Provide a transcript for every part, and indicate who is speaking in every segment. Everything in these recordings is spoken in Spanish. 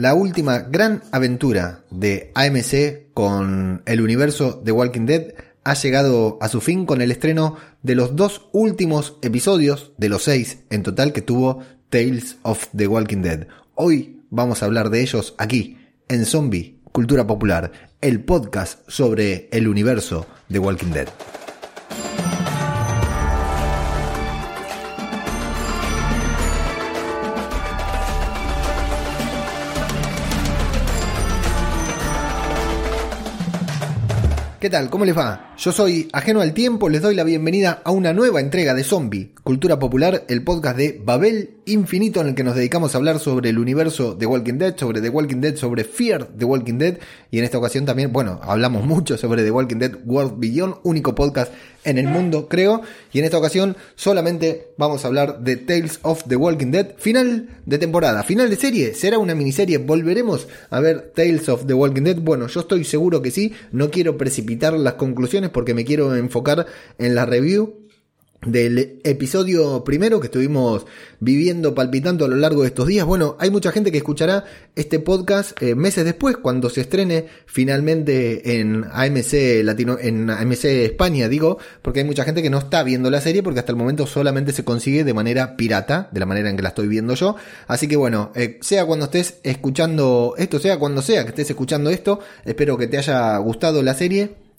Speaker 1: la última gran aventura de AMC con el universo de Walking Dead ha llegado a su fin con el estreno de los dos últimos episodios de los seis en total que tuvo Tales of the Walking Dead. Hoy vamos a hablar de ellos aquí, en Zombie, Cultura Popular, el podcast sobre el universo de Walking Dead. ¿Qué tal? ¿Cómo les va? Yo soy Ajeno al Tiempo, les doy la bienvenida a una nueva entrega de Zombie, Cultura Popular, el podcast de Babel Infinito en el que nos dedicamos a hablar sobre el universo de Walking Dead, sobre The Walking Dead, sobre Fear The Walking Dead y en esta ocasión también, bueno, hablamos mucho sobre The Walking Dead World Beyond, único podcast en el mundo, creo, y en esta ocasión solamente vamos a hablar de Tales of the Walking Dead, final de temporada, final de serie, será una miniserie, volveremos a ver Tales of the Walking Dead, bueno, yo estoy seguro que sí, no quiero precipitar las conclusiones porque me quiero enfocar en la review del episodio primero que estuvimos viviendo, palpitando a lo largo de estos días. Bueno, hay mucha gente que escuchará este podcast eh, meses después, cuando se estrene finalmente en AMC Latino, en AMC España, digo, porque hay mucha gente que no está viendo la serie porque hasta el momento solamente se consigue de manera pirata, de la manera en que la estoy viendo yo. Así que bueno, eh, sea cuando estés escuchando esto, sea cuando sea que estés escuchando esto, espero que te haya gustado la serie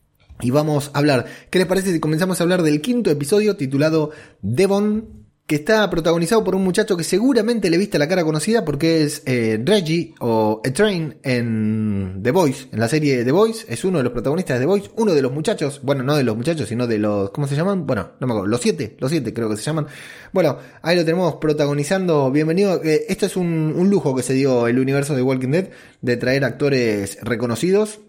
Speaker 1: y vamos a hablar, ¿qué les parece si comenzamos a hablar del quinto episodio titulado Devon? Que está protagonizado por un muchacho que seguramente le viste la cara conocida porque es eh, Reggie o Train en The Voice, en la serie The Voice. Es uno de los protagonistas de The Voice, uno de los muchachos, bueno, no de los muchachos, sino de los, ¿cómo se llaman? Bueno, no me acuerdo, los siete, los siete creo que se llaman. Bueno, ahí lo tenemos protagonizando. Bienvenido. Eh, esto es un lujo que se dio el universo de Walking Dead de traer actores reconocidos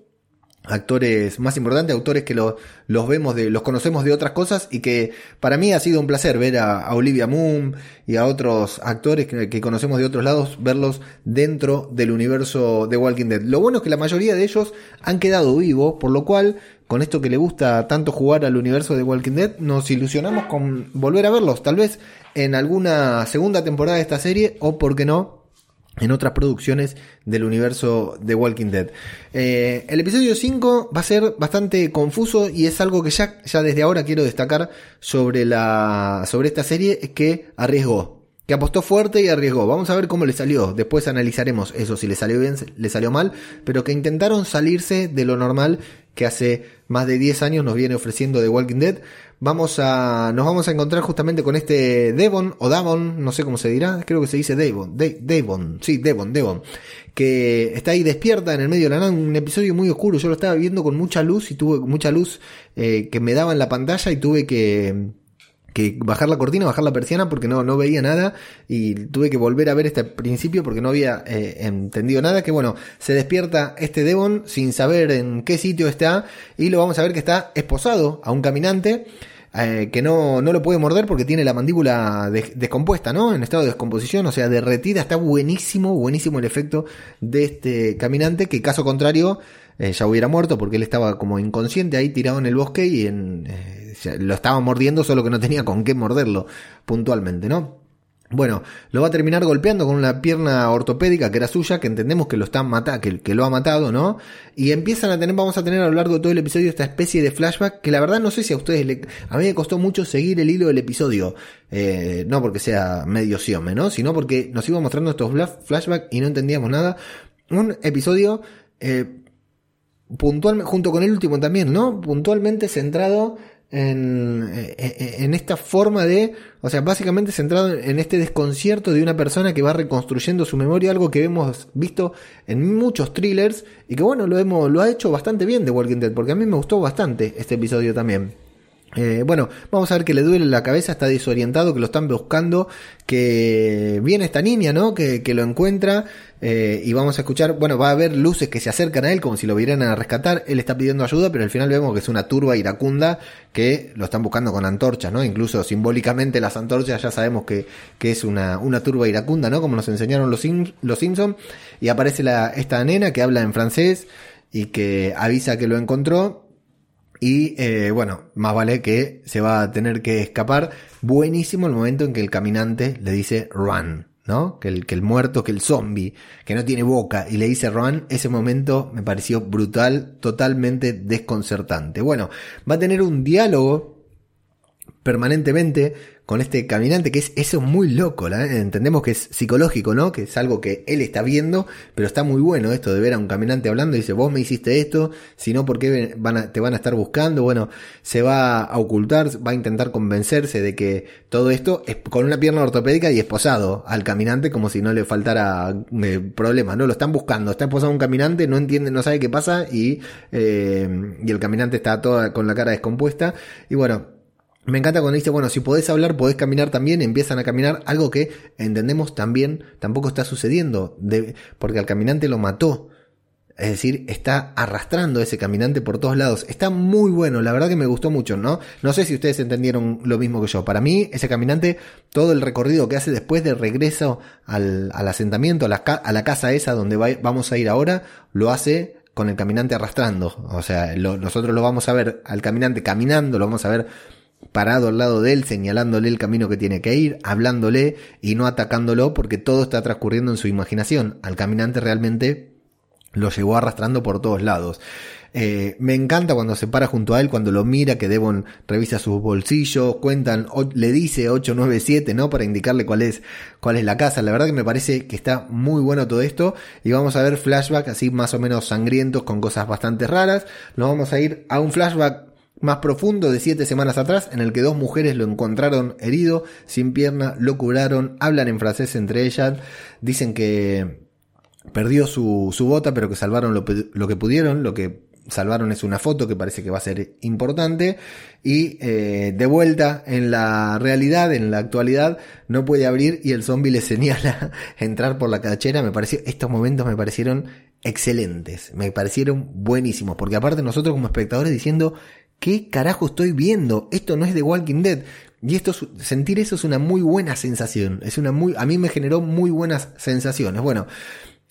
Speaker 1: actores más importantes, autores que los vemos de, los conocemos de otras cosas y que para mí ha sido un placer ver a, Olivia Moon y a otros actores que, conocemos de otros lados, verlos dentro del universo de Walking Dead. Lo bueno es que la mayoría de ellos han quedado vivos, por lo cual, con esto que le gusta tanto jugar al universo de Walking Dead, nos ilusionamos con volver a verlos, tal vez en alguna segunda temporada de esta serie o, por qué no, en otras producciones del universo de Walking Dead. Eh, el episodio 5 va a ser bastante confuso y es algo que ya, ya desde ahora quiero destacar sobre, la, sobre esta serie, que arriesgó, que apostó fuerte y arriesgó. Vamos a ver cómo le salió. Después analizaremos eso, si le salió bien, le salió mal, pero que intentaron salirse de lo normal que hace más de 10 años nos viene ofreciendo The Walking Dead. Vamos a, nos vamos a encontrar justamente con este Devon o Davon, no sé cómo se dirá, creo que se dice Devon, Devon, sí, Devon, Devon, que está ahí despierta en el medio de la nada, un episodio muy oscuro, yo lo estaba viendo con mucha luz y tuve mucha luz eh, que me daba en la pantalla y tuve que que bajar la cortina, bajar la persiana porque no, no veía nada y tuve que volver a ver este principio porque no había eh, entendido nada, que bueno, se despierta este Devon sin saber en qué sitio está y lo vamos a ver que está esposado a un caminante eh, que no, no lo puede morder porque tiene la mandíbula descompuesta, ¿no? En estado de descomposición, o sea, derretida. Está buenísimo, buenísimo el efecto de este caminante, que caso contrario eh, ya hubiera muerto porque él estaba como inconsciente ahí tirado en el bosque y en, eh, lo estaba mordiendo, solo que no tenía con qué morderlo puntualmente, ¿no? Bueno, lo va a terminar golpeando con una pierna ortopédica que era suya, que entendemos que lo está matando, que, que, lo ha matado, ¿no? Y empiezan a tener, vamos a tener a lo largo de todo el episodio esta especie de flashback que la verdad no sé si a ustedes le, a mí me costó mucho seguir el hilo del episodio, eh, no porque sea medio siome, ¿no? Sino porque nos iba mostrando estos flashbacks y no entendíamos nada. Un episodio eh, puntual, junto con el último también, ¿no? Puntualmente centrado en, eh, eh, en, esta forma de, o sea, básicamente centrado en este desconcierto de una persona que va reconstruyendo su memoria, algo que hemos visto en muchos thrillers y que bueno, lo hemos, lo ha hecho bastante bien de Walking Dead, porque a mí me gustó bastante este episodio también. Eh, bueno, vamos a ver que le duele la cabeza, está desorientado, que lo están buscando, que viene esta niña, ¿no? Que, que lo encuentra eh, y vamos a escuchar, bueno, va a haber luces que se acercan a él como si lo vieran a rescatar, él está pidiendo ayuda, pero al final vemos que es una turba iracunda que lo están buscando con antorchas, ¿no? Incluso simbólicamente las antorchas ya sabemos que, que es una, una turba iracunda, ¿no? Como nos enseñaron los, los Simpsons, y aparece la, esta nena que habla en francés y que avisa que lo encontró y eh, bueno, más vale que se va a tener que escapar. Buenísimo el momento en que el caminante le dice run, ¿no? Que el, que el muerto, que el zombie, que no tiene boca, y le dice Roan, ese momento me pareció brutal, totalmente desconcertante. Bueno, va a tener un diálogo permanentemente con este caminante, que es eso muy loco, entendemos que es psicológico, ¿no? Que es algo que él está viendo, pero está muy bueno esto de ver a un caminante hablando y dice, vos me hiciste esto, si no, ¿por qué van te van a estar buscando? Bueno, se va a ocultar, va a intentar convencerse de que todo esto es con una pierna ortopédica y esposado al caminante como si no le faltara eh, problemas, ¿no? Lo están buscando, está esposado un caminante, no entiende, no sabe qué pasa y, eh, y el caminante está toda con la cara descompuesta y bueno, me encanta cuando dice, bueno, si podés hablar, podés caminar también, empiezan a caminar, algo que entendemos también tampoco está sucediendo, de, porque al caminante lo mató. Es decir, está arrastrando a ese caminante por todos lados. Está muy bueno, la verdad que me gustó mucho, ¿no? No sé si ustedes entendieron lo mismo que yo. Para mí, ese caminante, todo el recorrido que hace después de regreso al, asentamiento, a la, casa esa donde vamos a ir ahora, lo hace con el caminante arrastrando. O sea, nosotros lo vamos a ver al caminante caminando, lo vamos a ver parado al lado de él, señalándole el camino que tiene que ir, hablándole y no atacándolo porque todo está transcurriendo en su imaginación. Al caminante realmente lo llevó arrastrando por todos lados. Eh, me encanta cuando se para junto a él, cuando lo mira, que Devon revisa sus bolsillos, cuentan, le dice 897, ¿no? Para indicarle cuál es, cuál es la casa. La verdad que me parece que está muy bueno todo esto. Y vamos a ver flashbacks así más o menos sangrientos con cosas bastante raras. Nos vamos a ir a un flashback más profundo de siete semanas atrás, en el que dos mujeres lo encontraron herido, sin pierna, lo curaron, hablan en francés entre ellas, dicen que perdió su, su bota, pero que salvaron lo, lo, que pudieron, lo que salvaron es una foto que parece que va a ser importante, y eh, de vuelta en la realidad, en la actualidad, no puede abrir y el zombie le señala entrar por la cachera, me pareció, estos momentos me parecieron excelentes, me parecieron buenísimos, porque aparte nosotros como espectadores diciendo, ¿qué carajo estoy viendo? Esto no es de Walking Dead. Y esto, sentir eso es una muy buena sensación. Es una muy, a mí me generó muy buenas sensaciones. Bueno,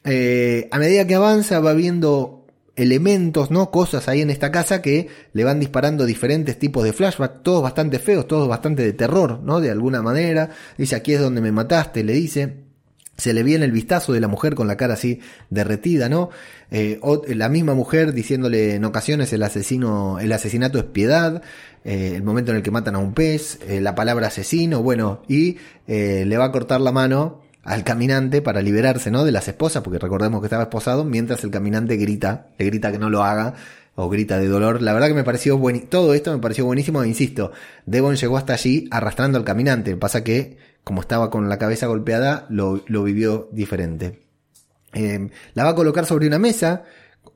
Speaker 1: eh, a medida que avanza va viendo elementos, ¿no? Cosas ahí en esta casa que le van disparando diferentes tipos de flashback, todos bastante feos, todos bastante de terror, ¿no? De alguna manera. Dice, aquí es donde me mataste, le dice se le viene el vistazo de la mujer con la cara así derretida, ¿no? Eh, la misma mujer diciéndole en ocasiones el asesino, el asesinato es piedad, eh, el momento en el que matan a un pez, eh, la palabra asesino, bueno, y le va a cortar la mano al caminante para liberarse, ¿no? De las esposas, porque recordemos que estaba esposado, mientras el caminante grita, le grita que no lo haga, o grita de dolor. La verdad que me pareció buenísimo, todo esto me pareció buenísimo, e insisto, Devon llegó hasta allí arrastrando al caminante, pasa que como estaba con la cabeza golpeada, lo, lo vivió diferente. Eh, la va a colocar sobre una mesa,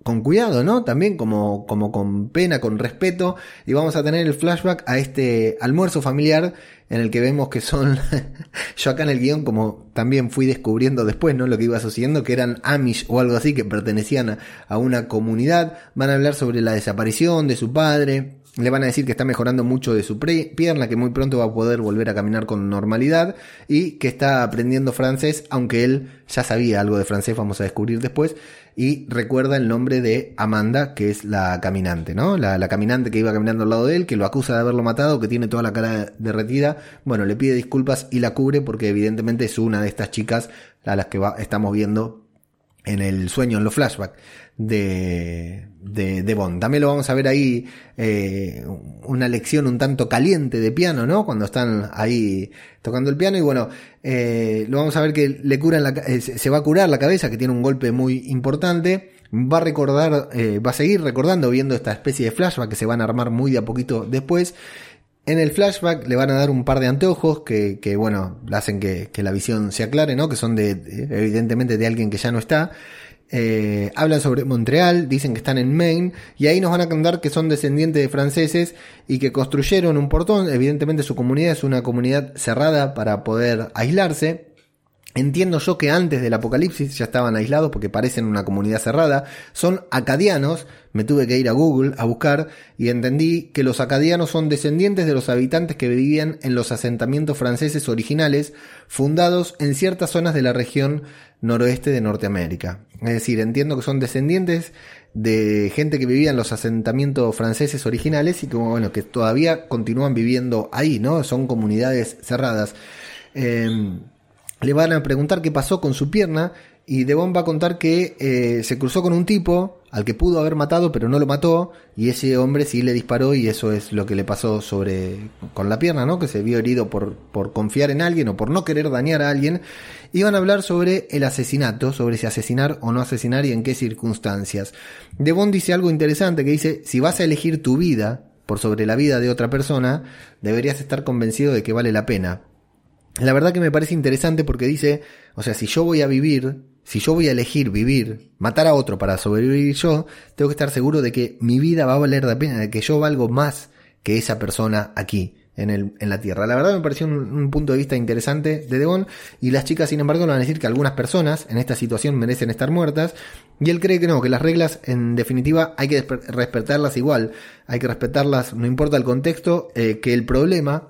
Speaker 1: con cuidado, ¿no? También como, como con pena, con respeto, y vamos a tener el flashback a este almuerzo familiar en el que vemos que son, yo acá en el guion como también fui descubriendo después, ¿no? Lo que iba sucediendo, que eran Amish o algo así, que pertenecían a, a una comunidad, van a hablar sobre la desaparición de su padre, le van a decir que está mejorando mucho de su pierna, que muy pronto va a poder volver a caminar con normalidad y que está aprendiendo francés, aunque él ya sabía algo de francés, vamos a descubrir después. Y recuerda el nombre de Amanda, que es la caminante, ¿no? La, la caminante que iba caminando al lado de él, que lo acusa de haberlo matado, que tiene toda la cara derretida. Bueno, le pide disculpas y la cubre porque evidentemente es una de estas chicas a las que va, estamos viendo en el sueño, en los flashbacks de, de, de, Bond. También lo vamos a ver ahí, eh, una lección un tanto caliente de piano, ¿no? Cuando están ahí tocando el piano y bueno, eh, lo vamos a ver que le curan la, eh, se va a curar la cabeza, que tiene un golpe muy importante. Va a recordar, eh, va a seguir recordando, viendo esta especie de flashback que se van a armar muy de a poquito después. En el flashback le van a dar un par de anteojos que, que bueno, hacen que, que, la visión se aclare, ¿no? Que son de, evidentemente, de alguien que ya no está. Eh, hablan sobre Montreal, dicen que están en Maine, y ahí nos van a contar que son descendientes de franceses y que construyeron un portón. Evidentemente su comunidad es una comunidad cerrada para poder aislarse. Entiendo yo que antes del apocalipsis ya estaban aislados porque parecen una comunidad cerrada. Son acadianos. Me tuve que ir a Google a buscar y entendí que los acadianos son descendientes de los habitantes que vivían en los asentamientos franceses originales fundados en ciertas zonas de la región noroeste de Norteamérica. Es decir, entiendo que son descendientes de gente que vivía en los asentamientos franceses originales y que, bueno, que todavía continúan viviendo ahí, ¿no? Son comunidades cerradas. Eh, le van a preguntar qué pasó con su pierna y Devon va a contar que eh, se cruzó con un tipo al que pudo haber matado pero no lo mató y ese hombre sí le disparó y eso es lo que le pasó sobre con la pierna, ¿no? Que se vio herido por, por confiar en alguien o por no querer dañar a alguien. Y van a hablar sobre el asesinato, sobre si asesinar o no asesinar y en qué circunstancias. Devon dice algo interesante que dice, si vas a elegir tu vida por sobre la vida de otra persona, deberías estar convencido de que vale la pena. La verdad que me parece interesante porque dice, o sea, si yo voy a vivir, si yo voy a elegir vivir, matar a otro para sobrevivir yo, tengo que estar seguro de que mi vida va a valer la pena, de que yo valgo más que esa persona aquí. En, el, en la Tierra. La verdad me pareció un, punto de vista interesante de Devon y las chicas sin embargo le van a decir que algunas personas en esta situación merecen estar muertas y él cree que no, que las reglas en definitiva hay que respetarlas igual, hay que respetarlas no importa el contexto, eh, que el problema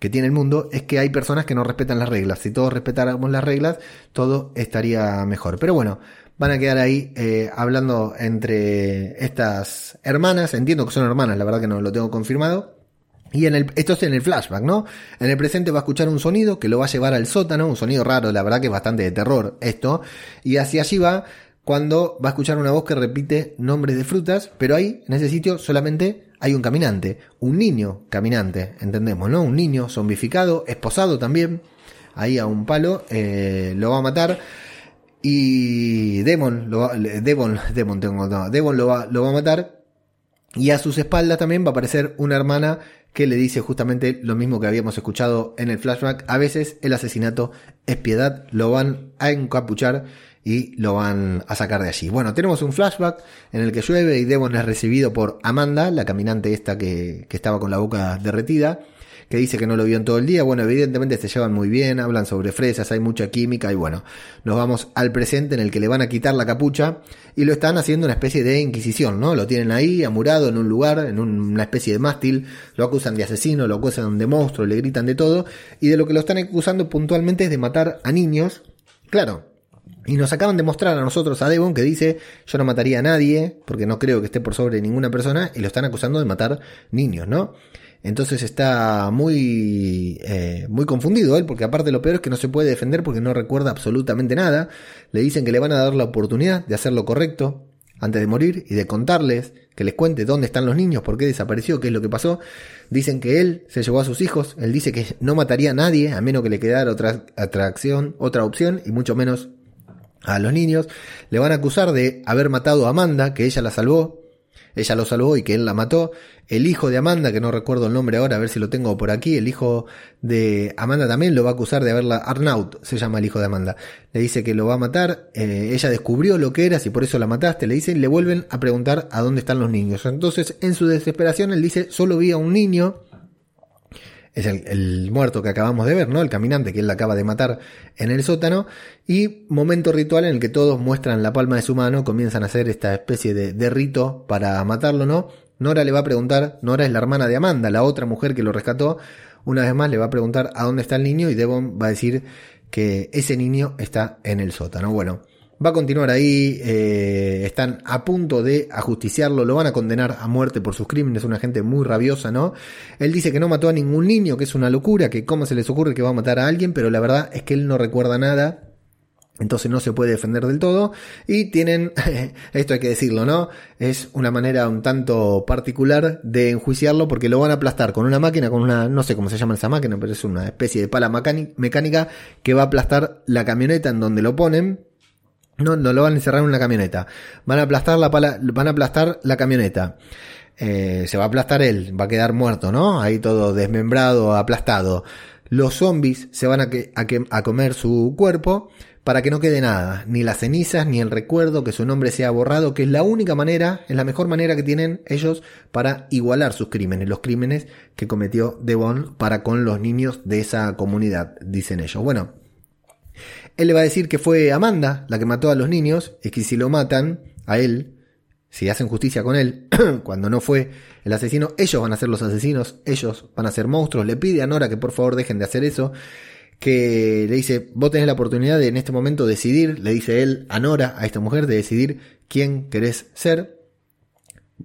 Speaker 1: que tiene el mundo es que hay personas que no respetan las reglas. Si todos respetáramos las reglas, todo estaría mejor. Pero bueno, van a quedar ahí eh, hablando entre estas hermanas. Entiendo que son hermanas, la verdad que no lo tengo confirmado. Y en el, esto es en el flashback, ¿no? En el presente va a escuchar un sonido que lo va a llevar al sótano, un sonido raro, la verdad que es bastante de terror esto. Y hacia allí va cuando va a escuchar una voz que repite nombres de frutas, pero ahí, en ese sitio, solamente hay un caminante, un niño caminante, entendemos, ¿no? Un niño zombificado, esposado también, ahí a un palo, eh, lo va a matar. Y Demon, lo va, Demon, Demon, tengo, Demon lo va, lo va a matar. Y a sus espaldas también va a aparecer una hermana que le dice justamente lo mismo que habíamos escuchado en el flashback. A veces el asesinato es piedad, lo van a encapuchar y lo van a sacar de allí. Bueno, tenemos un flashback en el que llueve y Devon es recibido por Amanda, la caminante esta que, que estaba con la boca derretida, que dice que no lo vio en todo el día. Bueno, evidentemente se llevan muy bien, hablan sobre fresas, hay mucha química y bueno, nos vamos al presente en el que le van a quitar la capucha y lo están haciendo una especie de inquisición, ¿no? Lo tienen ahí amurado en un lugar, en una especie de mástil, lo acusan de asesino, lo acusan de monstruo, le gritan de todo y de lo que lo están acusando puntualmente es de matar a niños. Claro, y nos acaban de mostrar a nosotros a Devon que dice yo no mataría a nadie porque no creo que esté por sobre ninguna persona y lo están acusando de matar niños, ¿no? Entonces está muy, eh, muy confundido él porque aparte lo peor es que no se puede defender porque no recuerda absolutamente nada. Le dicen que le van a dar la oportunidad de hacer lo correcto antes de morir y de contarles, que les cuente dónde están los niños, por qué desapareció, qué es lo que pasó. Dicen que él se llevó a sus hijos, él dice que no mataría a nadie a menos que le quedara otra atracción, otra opción y mucho menos a los niños, le van a acusar de haber matado a Amanda, que ella la salvó, ella lo salvó y que él la mató. El hijo de Amanda, que no recuerdo el nombre ahora, a ver si lo tengo por aquí, el hijo de Amanda también lo va a acusar de haberla, Arnaut se llama el hijo de Amanda, le dice que lo va a matar, eh, ella descubrió lo que eras y por eso la mataste, le dicen, le vuelven a preguntar a dónde están los niños. Entonces, en su desesperación, él dice, solo vi a un niño, es el, muerto que acabamos de ver, ¿no? El caminante que él acaba de matar en el sótano. Y momento ritual en el que todos muestran la palma de su mano, comienzan a hacer esta especie de, de rito para matarlo, ¿no? Nora le va a preguntar, Nora es la hermana de Amanda, la otra mujer que lo rescató, una vez más le va a preguntar a dónde está el niño y Devon va a decir que ese niño está en el sótano. Bueno, va a continuar ahí, eh, están a punto de ajusticiarlo, lo van a condenar a muerte por sus crímenes, una gente muy rabiosa, ¿no? Él dice que no mató a ningún niño, que es una locura, que cómo se les ocurre que va a matar a alguien, pero la verdad es que él no recuerda nada. Entonces no se puede defender del todo. Y tienen, esto hay que decirlo, ¿no? Es una manera un tanto particular de enjuiciarlo porque lo van a aplastar con una máquina, con una, no sé cómo se llama esa máquina, pero es una especie de pala mecánica que va a aplastar la camioneta en donde lo ponen no, no lo van a encerrar en una camioneta. Van a aplastar la pala, van a aplastar la camioneta. Eh, se va a aplastar él, va a quedar muerto, ¿no? Ahí todo desmembrado, aplastado. Los zombies se van a, que, a, a comer su cuerpo para que no quede nada, ni las cenizas, ni el recuerdo, que su nombre sea borrado, que es la única manera, es la mejor manera que tienen ellos para igualar sus crímenes, los crímenes que cometió Devon para con los niños de esa comunidad, dicen ellos. Bueno, él le va a decir que fue Amanda la que mató a los niños y que si lo matan a él, si hacen justicia con él, cuando no fue el asesino, ellos van a ser los asesinos, ellos van a ser monstruos. Le pide a Nora que por favor dejen de hacer eso. Que le dice, vos tenés la oportunidad de en este momento decidir, le dice él a Nora, a esta mujer, de decidir quién querés ser.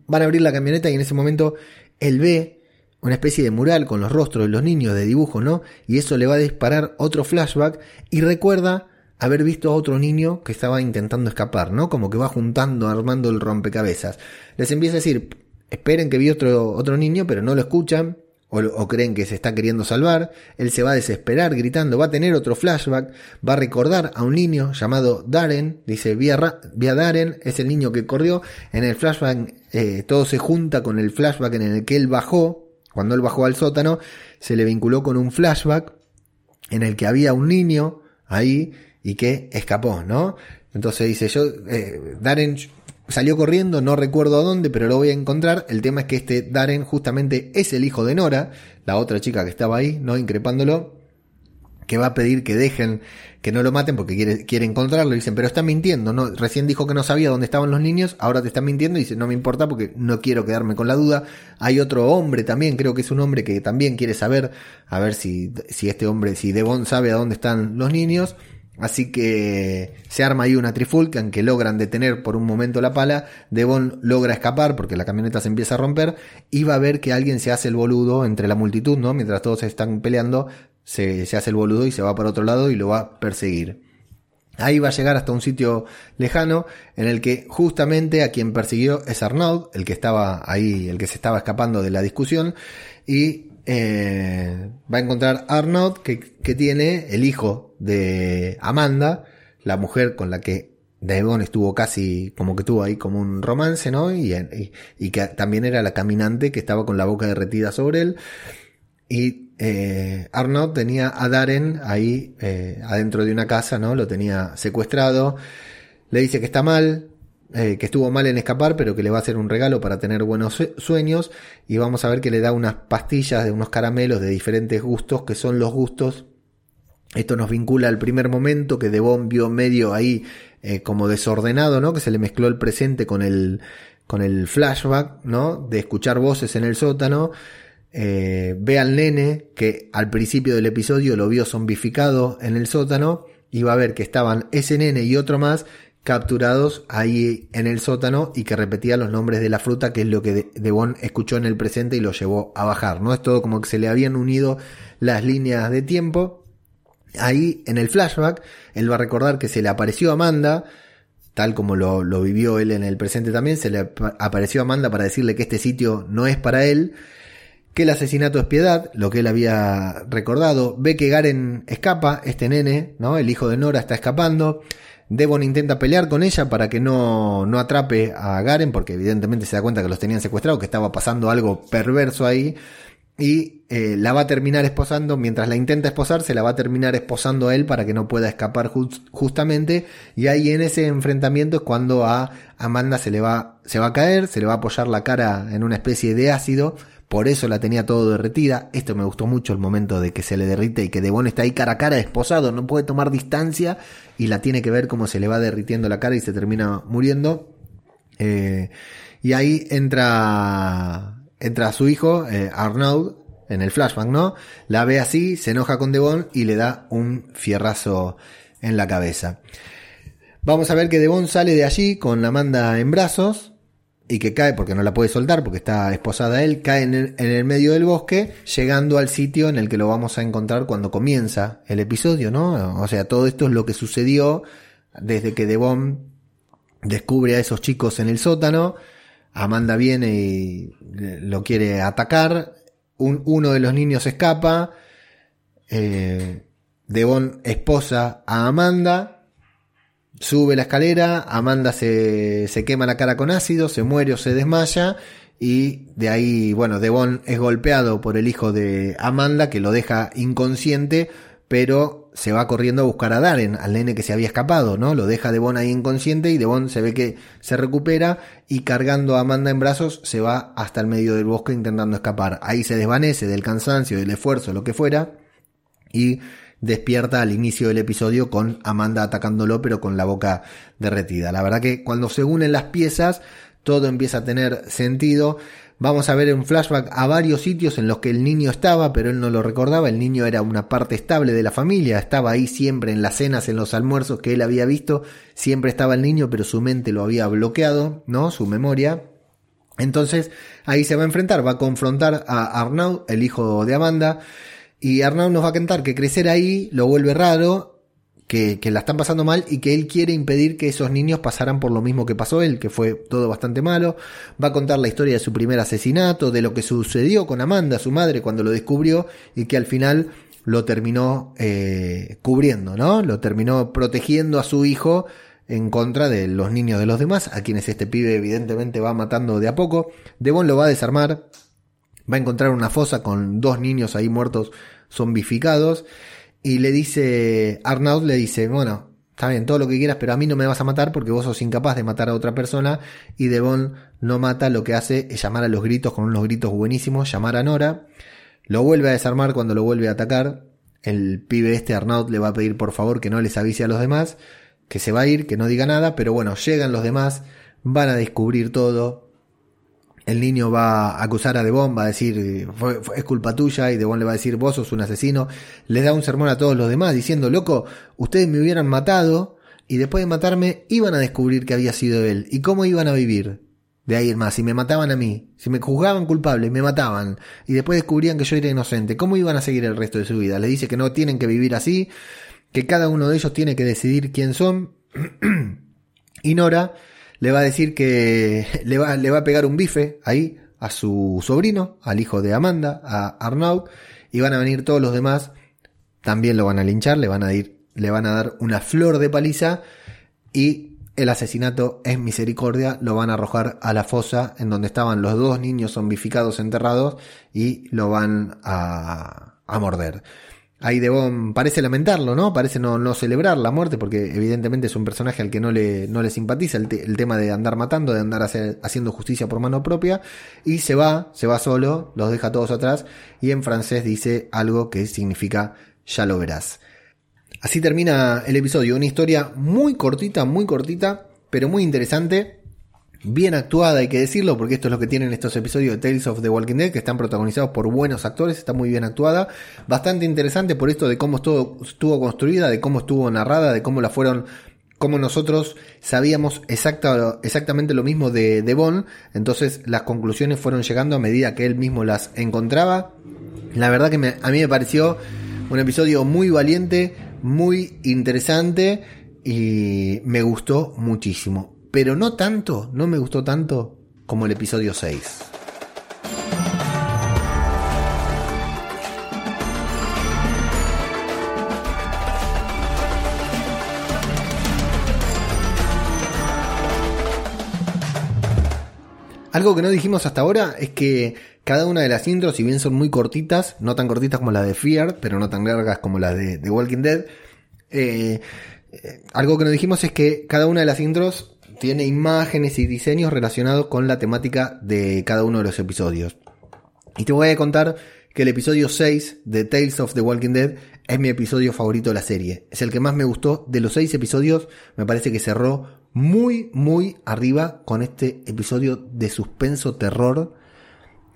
Speaker 1: Van a abrir la camioneta y en ese momento él ve una especie de mural con los rostros de los niños de dibujo, ¿no? Y eso le va a disparar otro flashback y recuerda haber visto a otro niño que estaba intentando escapar, ¿no? Como que va juntando, armando el rompecabezas. Les empieza a decir, esperen que vi otro, otro niño, pero no lo escuchan, o, creen que se está queriendo salvar, él se va a desesperar gritando, va a tener otro flashback, va a recordar a un niño llamado Darren, dice, vi a, Darren, es el niño que corrió, en el flashback eh, todo se junta con el flashback en el que él bajó, cuando él bajó al sótano, se le vinculó con un flashback en el que había un niño ahí y que escapó, ¿no? Entonces dice, yo, eh, Darren salió corriendo, no recuerdo a dónde, pero lo voy a encontrar. El tema es que este Darren justamente es el hijo de Nora, la otra chica que estaba ahí, ¿no? Increpándolo, que va a pedir que dejen que no lo maten porque quiere, quiere encontrarlo. dicen, pero está mintiendo, ¿no? Recién dijo que no sabía dónde estaban los niños, ahora te está mintiendo. Y dice, no me importa porque no quiero quedarme con la duda. Hay otro hombre también, creo que es un hombre que también quiere saber, a ver si, si este hombre, si Devon sabe a dónde están los niños. Así que se arma ahí una trifulca en que logran detener por un momento la pala. Devon logra escapar porque la camioneta se empieza a romper y va a ver que alguien se hace el boludo entre la multitud, ¿no? Mientras todos están peleando, se, hace el boludo y se va para otro lado y lo va a perseguir. Ahí va a llegar hasta un sitio lejano en el que justamente a quien persiguió es Arnaud, el que estaba ahí, el que se estaba escapando de la discusión, y eh, va a encontrar Arnaud que, que, tiene el hijo de Amanda, la mujer con la que Devon estuvo casi como que tuvo ahí como un romance, ¿no? Y, y, y que también era la caminante que estaba con la boca derretida sobre él. Y eh, Arnold tenía a Darren ahí eh, adentro de una casa, ¿no? Lo tenía secuestrado. Le dice que está mal, eh, que estuvo mal en escapar, pero que le va a hacer un regalo para tener buenos sueños. Y vamos a ver que le da unas pastillas de unos caramelos de diferentes gustos, que son los gustos. Esto nos vincula al primer momento que Devon vio medio ahí eh, como desordenado, ¿no? Que se le mezcló el presente con el, con el flashback, ¿no? De escuchar voces en el sótano. Eh, ve al nene que al principio del episodio lo vio zombificado en el sótano y va a ver que estaban ese nene y otro más capturados ahí en el sótano y que repetía los nombres de la fruta que es lo que Devon escuchó en el presente y lo llevó a bajar, ¿no? Es todo como que se le habían unido las líneas de tiempo. Ahí en el flashback él va a recordar que se le apareció Amanda, tal como lo, lo vivió él en el presente también, se le apareció Amanda para decirle que este sitio no es para él que el asesinato es piedad, lo que él había recordado, ve que Garen escapa, este nene, ¿no? El hijo de Nora está escapando. Devon intenta pelear con ella para que no, no atrape a Garen, porque evidentemente se da cuenta que los tenían secuestrados, que estaba pasando algo perverso ahí. Y eh, la va a terminar esposando, mientras la intenta esposar, se la va a terminar esposando a él para que no pueda escapar justamente. Y ahí en ese enfrentamiento es cuando a Amanda se le va, se va a caer, se le va a apoyar la cara en una especie de ácido por eso la tenía todo derretida. Esto me gustó mucho el momento de que se le derrite y que Devon está ahí cara a cara, esposado, no puede tomar distancia y la tiene que ver cómo se le va derritiendo la cara y se termina muriendo. Eh, y ahí entra, entra su hijo, eh, Arnaud, en el flashback, ¿no? La ve así, se enoja con Devon y le da un fierrazo en la cabeza. Vamos a ver que Devon sale de allí con Amanda en brazos y que cae porque no la puede soltar porque está esposada a él, cae en el, medio del bosque, llegando al sitio en el que lo vamos a encontrar cuando comienza el episodio, ¿no? O sea, todo esto es lo que sucedió desde que Devon descubre a esos chicos en el sótano, Amanda viene y lo quiere atacar, uno de los niños escapa, eh, Devon esposa a Amanda, Sube la escalera, Amanda se, se quema la cara con ácido, se muere o se desmaya y de ahí, bueno, Devon es golpeado por el hijo de Amanda que lo deja inconsciente, pero se va corriendo a buscar a Darren, al nene que se había escapado, ¿no? Lo deja Devon ahí inconsciente y Devon se ve que se recupera y cargando a Amanda en brazos se va hasta el medio del bosque intentando escapar. Ahí se desvanece del cansancio, del esfuerzo, lo que fuera y despierta al inicio del episodio con Amanda atacándolo pero con la boca derretida. La verdad que cuando se unen las piezas todo empieza a tener sentido. Vamos a ver en flashback a varios sitios en los que el niño estaba, pero él no lo recordaba. El niño era una parte estable de la familia, estaba ahí siempre en las cenas, en los almuerzos que él había visto. Siempre estaba el niño, pero su mente lo había bloqueado, ¿no? Su memoria. Entonces ahí se va a enfrentar, va a confrontar a Arnaud, el hijo de Amanda, y Arnaud nos va a contar que crecer ahí lo vuelve raro, que, que, la están pasando mal y que él quiere impedir que esos niños pasaran por lo mismo que pasó él, que fue todo bastante malo. Va a contar la historia de su primer asesinato, de lo que sucedió con Amanda, su madre, cuando lo descubrió y que al final lo terminó eh, cubriendo, ¿no? Lo terminó protegiendo a su hijo en contra de los niños de los demás, a quienes este pibe evidentemente va matando de a poco. Devon lo va a desarmar, va a encontrar una fosa con dos niños ahí muertos zombificados y le dice, Arnaud le dice, bueno, está bien, todo lo que quieras, pero a mí no me vas a matar porque vos sos incapaz de matar a otra persona y Devon no mata, lo que hace es llamar a los gritos con unos gritos buenísimos, llamar a Nora, lo vuelve a desarmar cuando lo vuelve a atacar, el pibe este Arnaud le va a pedir por favor que no les avise a los demás, que se va a ir, que no diga nada, pero bueno, llegan los demás, van a descubrir todo. El niño va a acusar a Devon, va a decir, es culpa tuya, y Devon le va a decir, vos sos un asesino. Le da un sermón a todos los demás, diciendo, loco, ustedes me hubieran matado, y después de matarme, iban a descubrir que había sido él. ¿Y cómo iban a vivir? De ahí en más, si me mataban a mí, si me juzgaban culpable, me mataban, y después descubrían que yo era inocente, ¿cómo iban a seguir el resto de su vida? Le dice que no tienen que vivir así, que cada uno de ellos tiene que decidir quién son. y Nora le va a decir que le va, le va a pegar un bife ahí a su sobrino, al hijo de Amanda, a Arnaud, y van a venir todos los demás, también lo van a linchar, le van a, ir, le van a dar una flor de paliza y el asesinato es misericordia, lo van a arrojar a la fosa en donde estaban los dos niños zombificados enterrados y lo van a, a morder. Ahí Devon parece lamentarlo, ¿no? Parece no, no, celebrar la muerte, porque evidentemente es un personaje al que no le, no le simpatiza el, el tema de andar matando, de andar haciendo justicia por mano propia, y se va, se va solo, los deja todos atrás, y en francés dice algo que significa ya lo verás. Así termina el episodio, una historia muy cortita, muy cortita, pero muy interesante bien actuada, hay que decirlo, porque esto es lo que tienen estos episodios de Tales of the Walking Dead, que están protagonizados por buenos actores, está muy bien actuada, bastante interesante por esto de cómo estuvo, estuvo construida, de cómo estuvo narrada, de cómo la fueron como nosotros sabíamos exacta, exactamente lo mismo de, de entonces las conclusiones fueron llegando a medida que él mismo las encontraba. La verdad que a mí me pareció un episodio muy valiente, muy interesante y me gustó muchísimo pero no tanto, no me gustó tanto como el episodio 6. Algo que no dijimos hasta ahora es que cada una de las intros, si bien son muy cortitas, no tan cortitas como la de Fear, pero no tan largas como la de, Walking Dead, eh, eh, algo que no dijimos es que cada una de las intros tiene imágenes y diseños relacionados con la temática de cada uno de los episodios. Y te voy a contar que el episodio 6 de Tales of the Walking Dead es mi episodio favorito de la serie. Es el que más me gustó. De los 6 episodios, me parece que cerró muy, muy arriba con este episodio de suspenso terror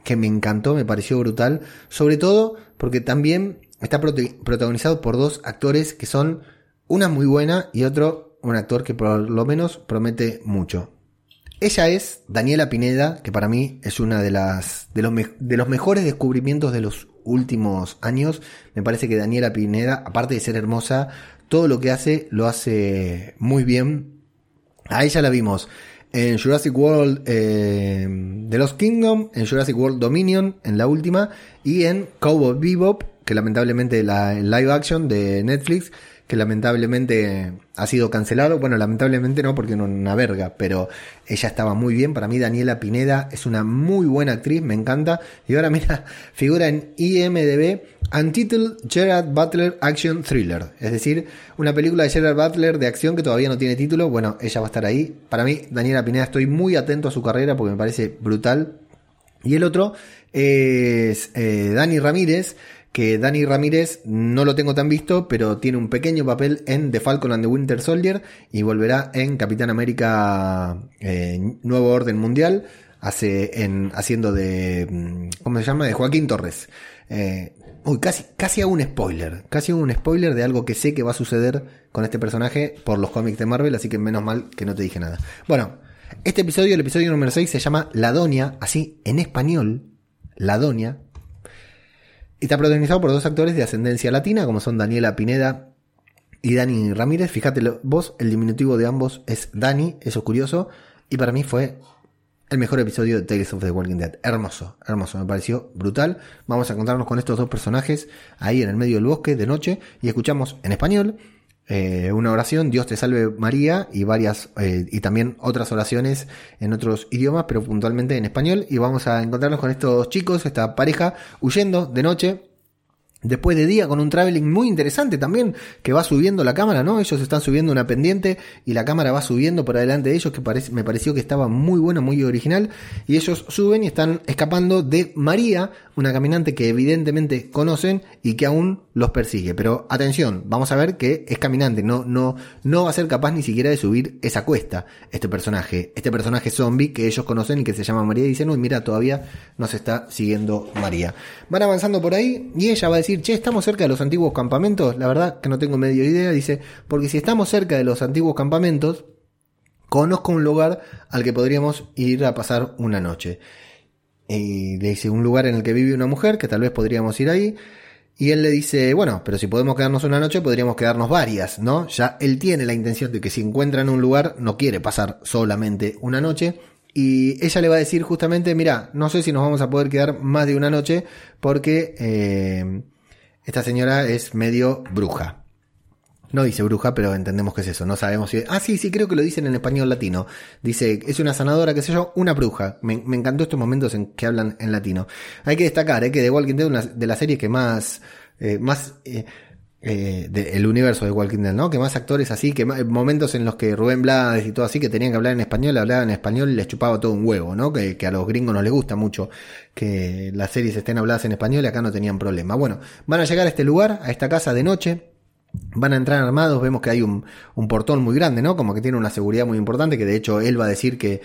Speaker 1: que me encantó, me pareció brutal. Sobre todo porque también está protagonizado por dos actores que son una muy buena y otro un actor que por lo menos promete mucho. Ella es Daniela Pineda, que para mí es una de las de los, mejores descubrimientos de los últimos años. Me parece que Daniela Pineda, aparte de ser hermosa, todo lo que hace lo hace muy bien. A ella la vimos en Jurassic World eh, The Lost Kingdom, en Jurassic World Dominion, en la última, y en Cowboy Bebop, que lamentablemente la live action de Netflix que lamentablemente ha sido cancelado. Bueno, lamentablemente no, porque no una verga, pero ella estaba muy bien. Para mí, Daniela Pineda es una muy buena actriz, me encanta. Y ahora, mira, figura en IMDb Untitled Gerard Butler Action Thriller. Es decir, una película de Gerard Butler de acción que todavía no tiene título. Bueno, ella va a estar ahí. Para mí, Daniela Pineda, estoy muy atento a su carrera porque me parece brutal. Y el otro es eh, Dani Ramírez que Dani Ramírez no lo tengo tan visto, pero tiene un pequeño papel en The Falcon and the Winter Soldier y volverá en Capitán América eh, Nuevo Orden Mundial, hace en, haciendo de, mm, ¿cómo se llama? De Joaquín Torres. Eh, uy, casi, casi hago un spoiler, casi hago un spoiler de algo que sé que va a suceder con este personaje por los cómics de Marvel, así que menos mal que no te dije nada. Bueno, Este episodio, el episodio número 6, se llama La Doña, así en español, La Doña. Está protagonizado por dos actores de ascendencia latina, como son Daniela Pineda y Dani Ramírez. Fíjate vos, el diminutivo de ambos es Dani, eso es curioso. Y para mí fue el mejor episodio de Tales of the Walking Dead. Hermoso, hermoso, me pareció brutal. Vamos a encontrarnos con estos dos personajes ahí en el medio del bosque de noche y escuchamos en español eh, una oración, Dios te salve María y varias eh, y también otras oraciones en otros idiomas, pero puntualmente en español y vamos a encontrarnos con estos chicos, esta pareja huyendo de noche Después de día con un traveling muy interesante también, que va subiendo la cámara, ¿no? Ellos están subiendo una pendiente y la cámara va subiendo por adelante de ellos, que me pareció que estaba muy bueno, muy original. Y ellos suben y están escapando de María, una caminante que evidentemente conocen y que aún los persigue. Pero atención, vamos a ver que es caminante, no, no, no va a ser capaz ni siquiera de subir esa cuesta, este personaje, este personaje zombie que ellos conocen y que se llama María y dicen, uy, mira, todavía nos está siguiendo María. Van avanzando por ahí y ella va a decir, che, estamos cerca de los antiguos campamentos, la verdad que no tengo medio idea, dice, porque si estamos cerca de los antiguos campamentos, conozco un lugar al que podríamos ir a pasar una noche. Y le dice un lugar en el que vive una mujer, que tal vez podríamos ir ahí. Y él le dice, bueno, pero si podemos quedarnos una noche, podríamos quedarnos varias, ¿no? Ya él tiene la intención de que si encuentra en un lugar, no quiere pasar solamente una noche. Y ella le va a decir justamente, mira, no sé si nos vamos a poder quedar más de una noche porque eh, esta señora es medio bruja. No dice bruja, pero entendemos que es eso. No sabemos si. Ah, sí, sí, creo que lo dicen en español latino. Dice, es una sanadora, qué sé yo, una bruja. Me, encantó estos momentos en que hablan en latino. Hay que destacar eh, que The Walking Dead una de las series que más. Eh, más eh, eh del universo de Walking Dead, ¿no? Que más actores así, que momentos en los que Rubén Blades y todo así, que tenían que hablar en español, hablaban en español y les chupaba todo un huevo, ¿no? Que, que, a los gringos no les gusta mucho que las series estén habladas en español y acá no tenían problema. Bueno, van a llegar a este lugar, a esta casa de noche, Van a entrar armados, vemos que hay un, portón muy grande, ¿no? Como que tiene una seguridad muy importante, que de hecho él va a decir que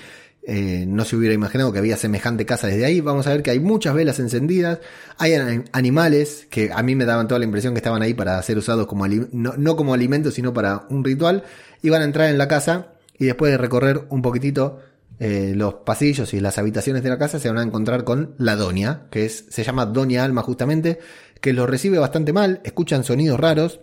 Speaker 1: eh, no se hubiera imaginado que había semejante casa desde ahí. Vamos a ver que hay muchas velas encendidas, hay animales que a mí me daban toda la impresión que estaban ahí para ser usados como no, no como alimento, sino para un ritual. Y van a entrar en la casa y después de recorrer un poquitito eh, los pasillos y las habitaciones de la casa se van a encontrar con la doña, que se llama Doña Alma justamente, que los recibe bastante mal, escuchan sonidos raros,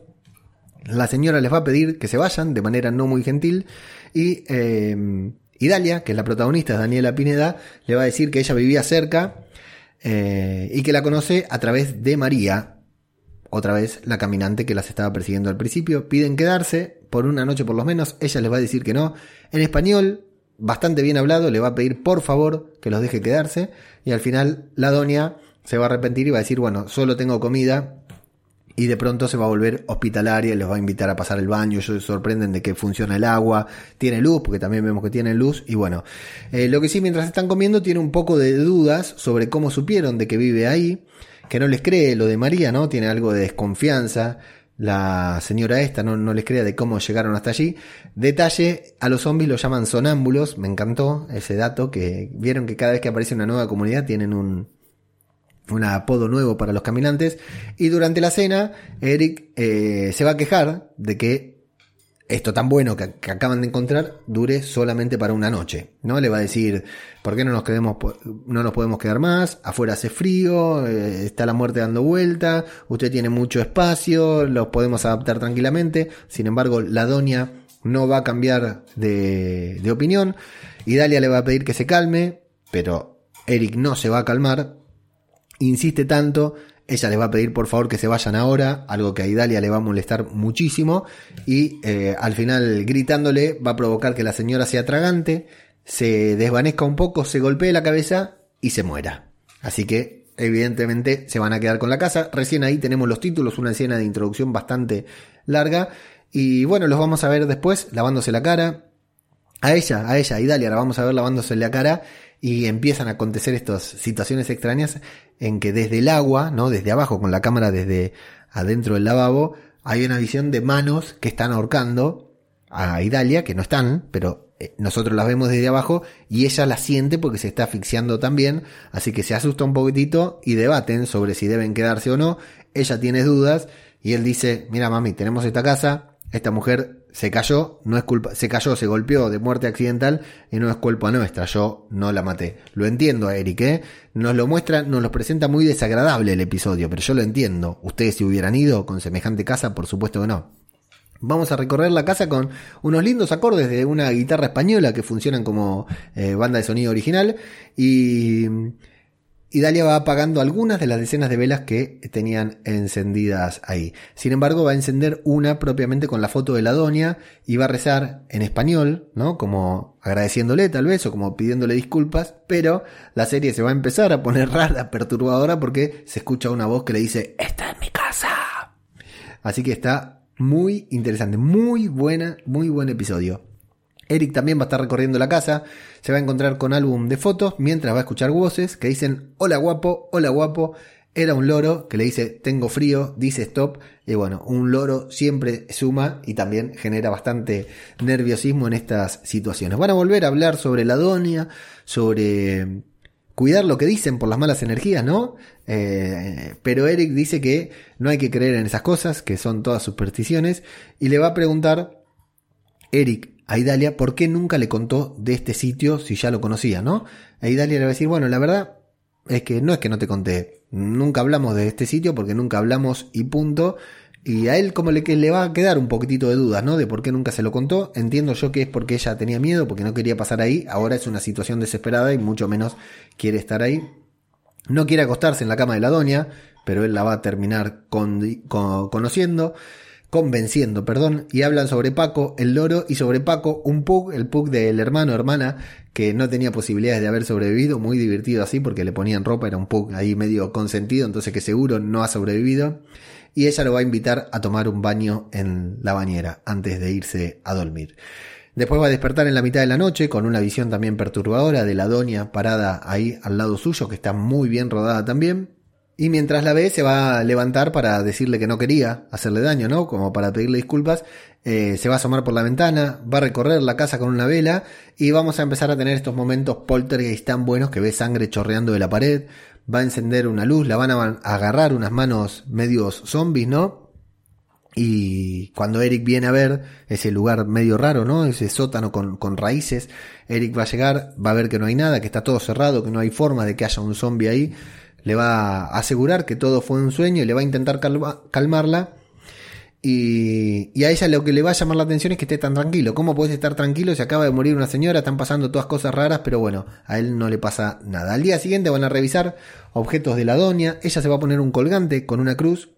Speaker 1: la señora les va a pedir que se vayan de manera no muy gentil y, eh, Dalia, que es la protagonista, Daniela Pineda, le va a decir que ella vivía cerca eh, y que la conoce a través de María, otra vez la caminante que las estaba persiguiendo al principio. Piden quedarse por una noche por lo menos, ella les va a decir que no. En español, bastante bien hablado, le va a pedir por favor que los deje quedarse y al final la doña se va a arrepentir y va a decir, bueno, solo tengo comida y de pronto se va a volver hospitalaria, les va a invitar a pasar el baño, ellos se sorprenden de que funciona el agua, tiene luz, porque también vemos que tiene luz, y bueno, eh, lo que sí mientras están comiendo tiene un poco de dudas sobre cómo supieron de que vive ahí, que no les cree lo de María, ¿no? Tiene algo de desconfianza, la señora esta no, no les cree de cómo llegaron hasta allí. Detalle, a los zombies los llaman sonámbulos, me encantó ese dato, que vieron que cada vez que aparece una nueva comunidad tienen un, un apodo nuevo para los caminantes. Y durante la cena, Eric eh, se va a quejar de que esto tan bueno que, acaban de encontrar dure solamente para una noche. ¿no? Le va a decir, ¿por qué no nos, quedemos, no nos podemos quedar más? Afuera hace frío, eh, está la muerte dando vuelta, usted tiene mucho espacio, los podemos adaptar tranquilamente. Sin embargo, la doña no va a cambiar de, de opinión. Y Dalia le va a pedir que se calme, pero Eric no se va a calmar insiste tanto, ella les va a pedir por favor que se vayan ahora, algo que a Idalia le va a molestar muchísimo, y eh, al final gritándole va a provocar que la señora sea tragante, se desvanezca un poco, se golpee la cabeza y se muera. Así que evidentemente se van a quedar con la casa. Recién ahí tenemos los títulos, una escena de introducción bastante larga. Y bueno, los vamos a ver después lavándose la cara. A ella, a ella, a Idalia la vamos a ver lavándose la cara y empiezan a acontecer estas situaciones extrañas en que desde el agua, ¿no? Desde abajo, con la cámara desde adentro del lavabo, hay una visión de manos que están ahorcando a Idalia, que no están, pero eh, nosotros las vemos desde abajo y ella la siente porque se está asfixiando también, así que se asusta un poquitito y debaten sobre si deben quedarse o no. Ella tiene dudas y él dice, mira mami, tenemos esta casa, esta mujer se cayó, no es culpa, se cayó, se golpeó de muerte accidental y no es culpa nuestra, yo no la maté. Lo entiendo Eric, ¿eh? Nos lo muestra, nos lo presenta muy desagradable el episodio, pero yo lo entiendo. Ustedes si hubieran ido con semejante casa, por supuesto que no. Vamos a recorrer la casa con unos lindos acordes de una guitarra española que funcionan como eh, banda de sonido original y y Dalia va apagando algunas de las decenas de velas que tenían encendidas ahí. Sin embargo, va a encender una propiamente con la foto de la doña y va a rezar en español, ¿no? Como agradeciéndole tal vez o como pidiéndole disculpas, pero la serie se va a empezar a poner rara, perturbadora porque se escucha una voz que le dice, esta es mi casa. Así que está muy interesante, muy buena, muy buen episodio. Eric también va a estar recorriendo la casa, se va a encontrar con álbum de fotos mientras va a escuchar voces que dicen hola guapo, hola guapo. Era un loro que le dice tengo frío, dice stop. Y bueno, un loro siempre suma y también genera bastante nerviosismo en estas situaciones. Van a volver a hablar sobre la donia, sobre cuidar lo que dicen por las malas energías, ¿no? Eh, pero Eric dice que no hay que creer en esas cosas, que son todas supersticiones, y le va a preguntar, Eric, a Idalia por qué nunca le contó de este sitio si ya lo conocía, ¿no? A Idalia le va a decir, bueno, la verdad es que no es que no te conté, nunca hablamos de este sitio porque nunca hablamos y punto. Y a él como le, que le va a quedar un poquitito de dudas, ¿no? De por qué nunca se lo contó. Entiendo yo que es porque ella tenía miedo, porque no quería pasar ahí. Ahora es una situación desesperada y mucho menos quiere estar ahí. No quiere acostarse en la cama de la doña, pero él la va a terminar conociendo convenciendo, perdón, y hablan sobre Paco, el loro, y sobre Paco, un pug, el pug del hermano hermana, que no tenía posibilidades de haber sobrevivido, muy divertido así, porque le ponían ropa, era un pug ahí medio consentido, entonces que seguro no ha sobrevivido, y ella lo va a invitar a tomar un baño en la bañera antes de irse a dormir. Después va a despertar en la mitad de la noche con una visión también perturbadora de la doña parada ahí al lado suyo, que está muy bien rodada también. Y mientras la ve, se va a levantar para decirle que no quería hacerle daño, ¿no? Como para pedirle disculpas. Eh, se va a asomar por la ventana, va a recorrer la casa con una vela y vamos a empezar a tener estos momentos poltergeist tan buenos que ve sangre chorreando de la pared. Va a encender una luz, la van a agarrar unas manos medios zombies, ¿no? Y cuando Eric viene a ver ese lugar medio raro, ¿no? Ese sótano con, con, raíces, Eric va a llegar, va a ver que no hay nada, que está todo cerrado, que no hay forma de que haya un zombie ahí le va a asegurar que todo fue un sueño y le va a intentar calmarla. Y, a ella lo que le va a llamar la atención es que esté tan tranquilo. ¿Cómo puedes estar tranquilo? Se acaba de morir una señora, están pasando todas cosas raras, pero bueno, a él no le pasa nada. Al día siguiente van a revisar objetos de la doña. Ella se va a poner un colgante con una cruz.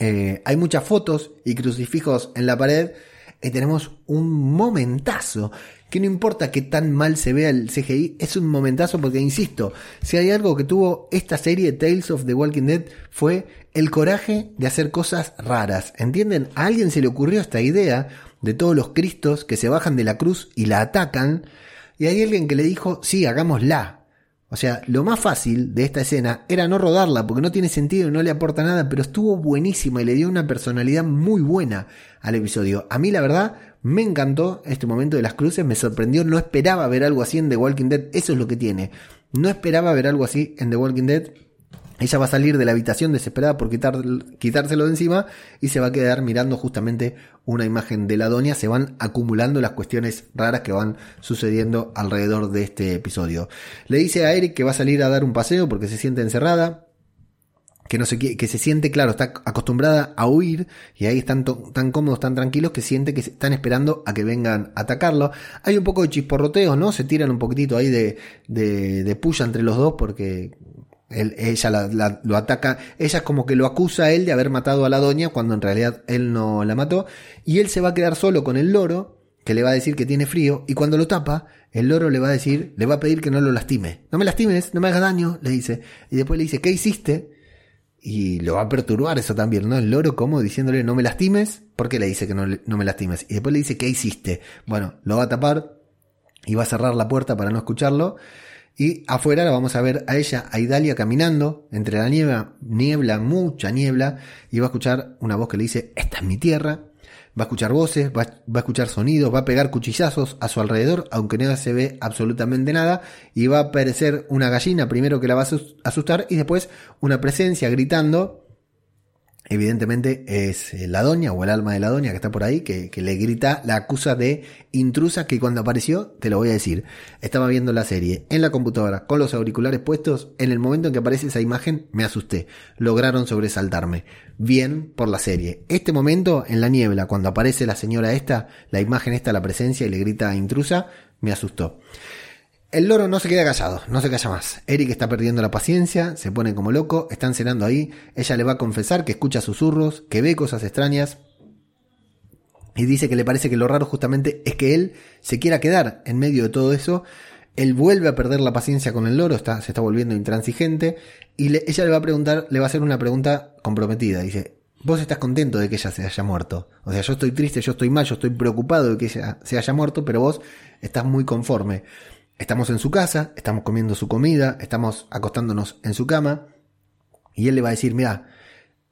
Speaker 1: Eh, hay muchas fotos y crucifijos en la pared. Y tenemos un momentazo que no importa que tan mal se vea el CGI, es un momentazo porque, insisto, si hay algo que tuvo esta serie Tales of the Walking Dead fue el coraje de hacer cosas raras. ¿Entienden? A alguien se le ocurrió esta idea de todos los cristos que se bajan de la cruz y la atacan, y hay alguien que le dijo, sí, hagámosla. O sea, lo más fácil de esta escena era no rodarla porque no tiene sentido y no le aporta nada, pero estuvo buenísima y le dio una personalidad muy buena al episodio. A mí la verdad me encantó este momento de las cruces, me sorprendió, no esperaba ver algo así en The Walking Dead, eso es lo que tiene. No esperaba ver algo así en The Walking Dead. Ella va a salir de la habitación desesperada por quitar, quitárselo de encima y se va a quedar mirando justamente una imagen de la doña. Se van acumulando las cuestiones raras que van sucediendo alrededor de este episodio. Le dice a Eric que va a salir a dar un paseo porque se siente encerrada que no se que se siente, claro, está acostumbrada a huir y ahí están tan cómodos, tan tranquilos que siente que están esperando a que vengan a atacarlo. Hay un poco de chisporroteo, ¿no? Se tiran un poquitito ahí de, de, de puya entre los dos porque ella lo ataca, ella es como que lo acusa a él de haber matado a la doña cuando en realidad él no la mató y él se va a quedar solo con el loro que le va a decir que tiene frío y cuando lo tapa el loro le va a decir, le va a pedir que no lo lastime. No me lastimes, no me hagas daño, le dice. Y después le dice, ¿qué hiciste? Y lo va a perturbar eso también, ¿no? El loro como diciéndole no me lastimes. ¿Por qué le dice que no, no me lastimes? Y después le dice ¿qué hiciste? Bueno, lo va a tapar y va a cerrar la puerta para no escucharlo. Y afuera la vamos a ver a ella, a Idalia, caminando entre la niebla, niebla, mucha niebla, y va a escuchar una voz que le dice, esta es mi tierra, va a escuchar voces, va, a escuchar sonidos, va a pegar cuchillazos a su alrededor, aunque no se ve absolutamente nada, y va a aparecer una gallina primero que la va a asustar y después una presencia gritando Evidentemente es eh, la doña o el alma de la doña que está por ahí, que, le grita, la acusa de intrusa, que cuando apareció, te lo voy a decir, estaba viendo la serie en la computadora con los auriculares puestos, en el momento en que aparece esa imagen me asusté, lograron sobresaltarme, bien por la serie. Este momento en la niebla, cuando aparece la señora esta, la imagen esta, la presencia y le grita intrusa, me asustó. El loro no se queda callado, no se calla más. Eric está perdiendo la paciencia, se pone como loco, están cenando ahí, ella le va a confesar que escucha susurros, que ve cosas extrañas, y dice que le parece que lo raro justamente es que él se quiera quedar en medio de todo eso. Él vuelve a perder la paciencia con el loro, está, se está volviendo intransigente, y ella le va a preguntar, le va a hacer una pregunta comprometida. Dice, vos estás contento de que ella se haya muerto. O sea, yo estoy triste, yo estoy mal, yo estoy preocupado de que ella se haya muerto, pero vos estás muy conforme. Estamos en su casa, estamos comiendo su comida, estamos acostándonos en su cama, y él le va a decir, mira,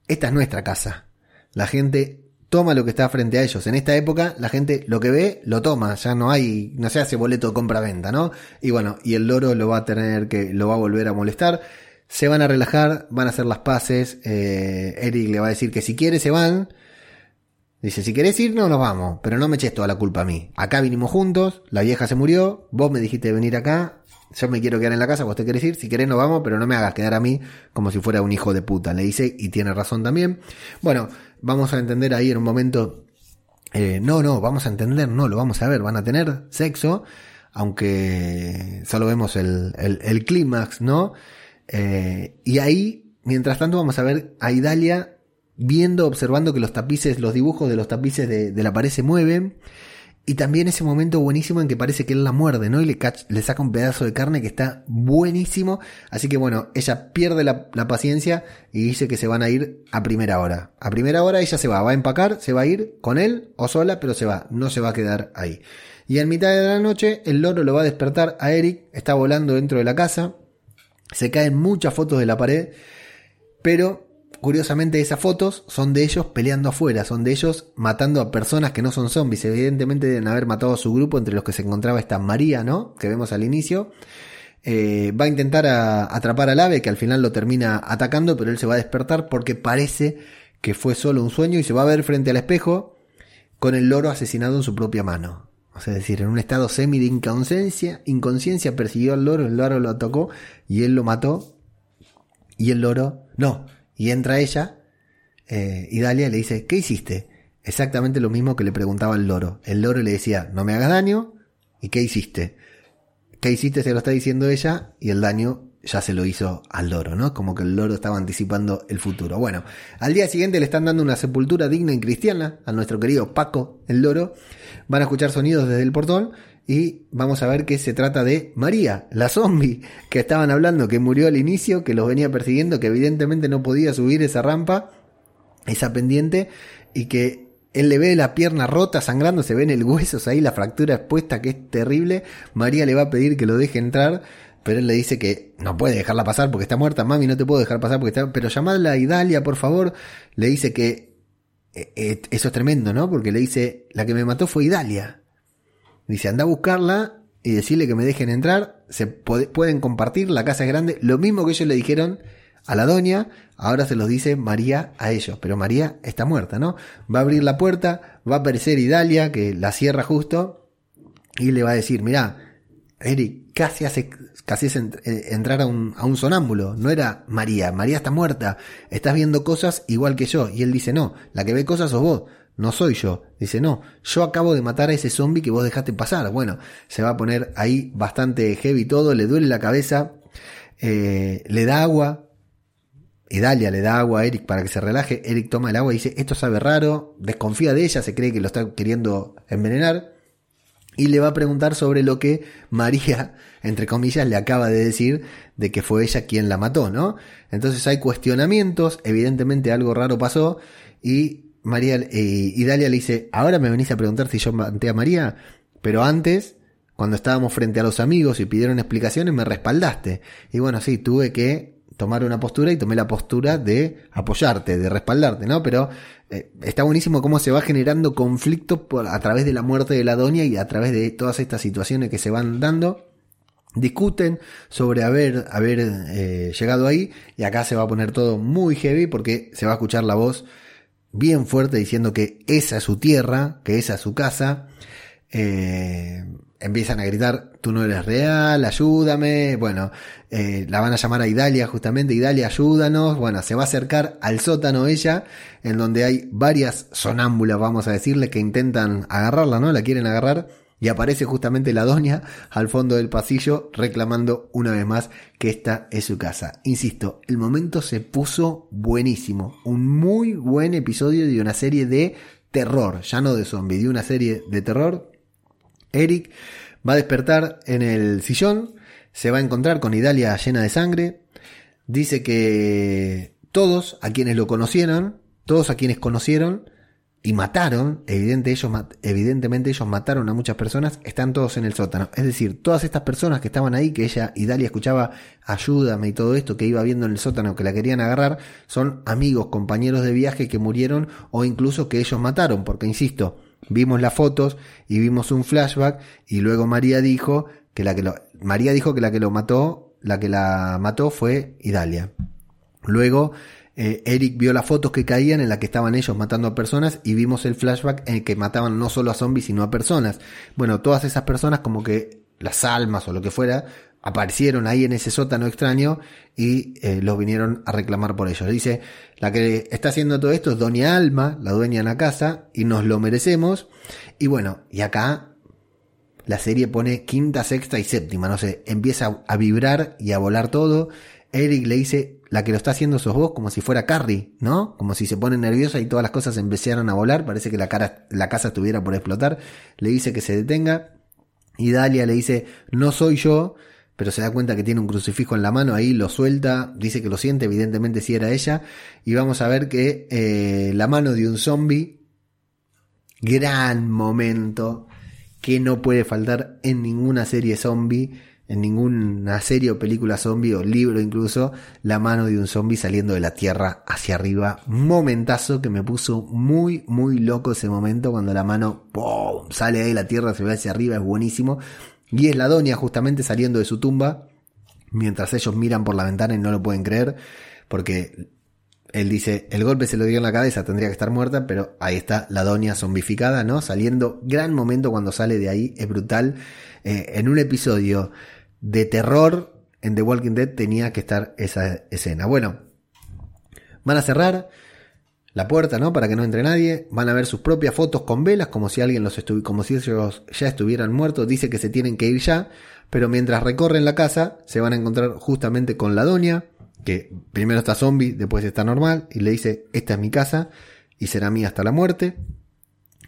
Speaker 1: esta es nuestra casa. La gente toma lo que está frente a ellos. En esta época, la gente lo que ve, lo toma. Ya no hay, no se hace boleto de compra-venta, ¿no? Y bueno, y el loro lo va a tener que, lo va a volver a molestar. Se van a relajar, van a hacer las paces. Eh, Eric le va a decir que si quiere se van. Dice, si querés ir, no nos vamos, pero no me eches toda la culpa a mí. Acá vinimos juntos, la vieja se murió, vos me dijiste venir acá, yo me quiero quedar en la casa, vos te querés ir, si querés nos vamos, pero no me hagas quedar a mí como si fuera un hijo de puta, le dice, y tiene razón también. Bueno, vamos a entender ahí en un momento, eh, no, no, vamos a entender, no, lo vamos a ver, van a tener sexo, aunque solo vemos el, el, clímax, ¿no? Eh, y ahí, mientras tanto, vamos a ver a Idalia viendo, observando que los tapices, los dibujos de los tapices de, la pared se mueven. Y también ese momento buenísimo en que parece que él la muerde, ¿no? Y le, saca un pedazo de carne que está buenísimo. Así que bueno, ella pierde la, la, paciencia y dice que se van a ir a primera hora. A primera hora ella se va, va a empacar, se va a ir con él o sola, pero se va, no se va a quedar ahí. Y en mitad de la noche el loro lo va a despertar a Eric, está volando dentro de la casa, se caen muchas fotos de la pared, pero curiosamente esas fotos son de ellos peleando afuera, son de ellos matando a personas que no son zombies. Evidentemente deben haber matado a su grupo, entre los que se encontraba esta María, ¿no? Que vemos al inicio. Eh, va a intentar atrapar al ave, que al final lo termina atacando, pero él se va a despertar porque parece que fue solo un sueño y se va a ver frente al espejo con el loro asesinado en su propia mano. O sea, es decir, en un estado semi de inconsciencia, inconsciencia persiguió al loro, el loro lo atacó y él lo mató. Y el loro, no, y entra ella eh, y Dalia le dice, ¿qué hiciste? Exactamente lo mismo que le preguntaba el loro. El loro le decía, no me hagas daño. ¿Y qué hiciste? ¿Qué hiciste? Se lo está diciendo ella y el daño ya se lo hizo al loro, ¿no? Como que el loro estaba anticipando el futuro. Bueno, al día siguiente le están dando una sepultura digna y cristiana a nuestro querido Paco, el loro. Van a escuchar sonidos desde el portón y vamos a ver que se trata de María, la zombie que estaban hablando, que murió al inicio, que los venía persiguiendo, que evidentemente no podía subir esa rampa, esa pendiente, y que él le ve la pierna rota, sangrando, se ven el hueso ahí, la fractura expuesta, que es terrible. María le va a pedir que lo deje entrar, pero él le dice que no puede dejarla pasar porque está muerta, mami, no te puedo dejar pasar porque está, pero llamadla a Idalia, por favor. Le dice que eh, eh, eso es tremendo, ¿no? Porque le dice, la que me mató fue Idalia. Dice, anda a buscarla y decirle que me dejen entrar. Se pueden compartir, la casa es grande. Lo mismo que ellos le dijeron a la doña, ahora se los dice María a ellos. Pero María está muerta, ¿no? Va a abrir la puerta, va a aparecer Idalia, que la cierra justo, y le va a decir, mira, Eric, casi hace, casi es eh, entrar a un, a un sonámbulo. No era María, María está muerta. Estás viendo cosas igual que yo. Y él dice, no, la que ve cosas sos vos no soy yo. Dice, no, yo acabo de matar a ese zombie que vos dejaste pasar. Bueno, se va a poner ahí bastante heavy todo, le duele la cabeza, eh, le da agua. Y Dalia le da agua a Eric para que se relaje. Eric toma el agua y dice, esto sabe raro, desconfía de ella, se cree que lo está queriendo envenenar. Y le va a preguntar sobre lo que María, entre comillas, le acaba de decir de que fue ella quien la mató, ¿no? Entonces hay cuestionamientos, evidentemente algo raro pasó y María eh, y Dalia le dice, ahora me venís a preguntar si yo maté a María, pero antes, cuando estábamos frente a los amigos y pidieron explicaciones, me respaldaste. Y bueno, sí, tuve que tomar una postura y tomé la postura de apoyarte, de respaldarte, ¿no? Pero eh, está buenísimo cómo se va generando conflicto por, a través de la muerte de la doña y a través de todas estas situaciones que se van dando. discuten sobre haber, haber eh, llegado ahí y acá se va a poner todo muy heavy porque se va a escuchar la voz bien fuerte diciendo que esa es su tierra, que esa es su casa. Eh, empiezan a gritar, tú no eres real, ayúdame. Bueno, eh, la van a llamar a Idalia justamente, Idalia, ayúdanos. Bueno, se va a acercar al sótano ella, en donde hay varias sonámbulas, vamos a decirle, que intentan agarrarla, ¿no? La quieren agarrar y aparece justamente la doña al fondo del pasillo reclamando una vez más que esta es su casa. Insisto, el momento se puso buenísimo. Un muy buen episodio de una serie de terror, ya no de zombie, de una serie de terror. Eric va a despertar en el sillón, se va a encontrar con Idalia llena de sangre. Dice que todos a quienes lo conocieron, todos a quienes conocieron, y mataron, evidente, ellos, evidentemente ellos mataron a muchas personas, están todos en el sótano. Es decir, todas estas personas que estaban ahí, que ella y Dalia escuchaba ayúdame y todo esto que iba viendo en el sótano que la querían agarrar, son amigos, compañeros de viaje que murieron o incluso que ellos mataron, porque insisto, vimos las fotos y vimos un flashback y luego María dijo que la que lo, María dijo que la que lo mató, la que la mató fue Idalia. Luego eh, Eric vio las fotos que caían en las que estaban ellos matando a personas y vimos el flashback en el que mataban no solo a zombies sino a personas. Bueno, todas esas personas como que las almas o lo que fuera aparecieron ahí en ese sótano extraño y eh, los vinieron a reclamar por ellos. Dice, la que está haciendo todo esto es Doña Alma, la dueña de la casa, y nos lo merecemos. Y bueno, y acá la serie pone quinta, sexta y séptima, no sé, empieza a vibrar y a volar todo. Eric le dice, la que lo está haciendo sos vos, como si fuera Carrie, ¿no? Como si se pone nerviosa y todas las cosas empezaron a volar, parece que la, cara, la casa estuviera por explotar, le dice que se detenga, y Dalia le dice, no soy yo, pero se da cuenta que tiene un crucifijo en la mano, ahí lo suelta, dice que lo siente, evidentemente si era ella, y vamos a ver que eh, la mano de un zombie, gran momento, que no puede faltar en ninguna serie zombie, en ninguna serie o película zombie o libro incluso, la mano de un zombie saliendo de la tierra hacia arriba. Momentazo que me puso muy, muy loco ese momento cuando la mano sale de la tierra, se ve hacia arriba, es buenísimo. Y es la doña justamente saliendo de su tumba, mientras ellos miran por la ventana y no lo pueden creer, porque él dice, el golpe se lo dio en la cabeza, tendría que estar muerta, pero ahí está la doña zombificada, ¿no? Saliendo, gran momento cuando sale de ahí, es brutal. Eh, en un episodio de terror en The Walking Dead tenía que estar esa escena. Bueno, van a cerrar la puerta, ¿no? Para que no entre nadie. Van a ver sus propias fotos con velas, como si alguien los estuviera, como si ellos ya estuvieran muertos. Dice que se tienen que ir ya, pero mientras recorren la casa, se van a encontrar justamente con la doña, que primero está zombie, después está normal, y le dice, esta es mi casa, y será mía hasta la muerte,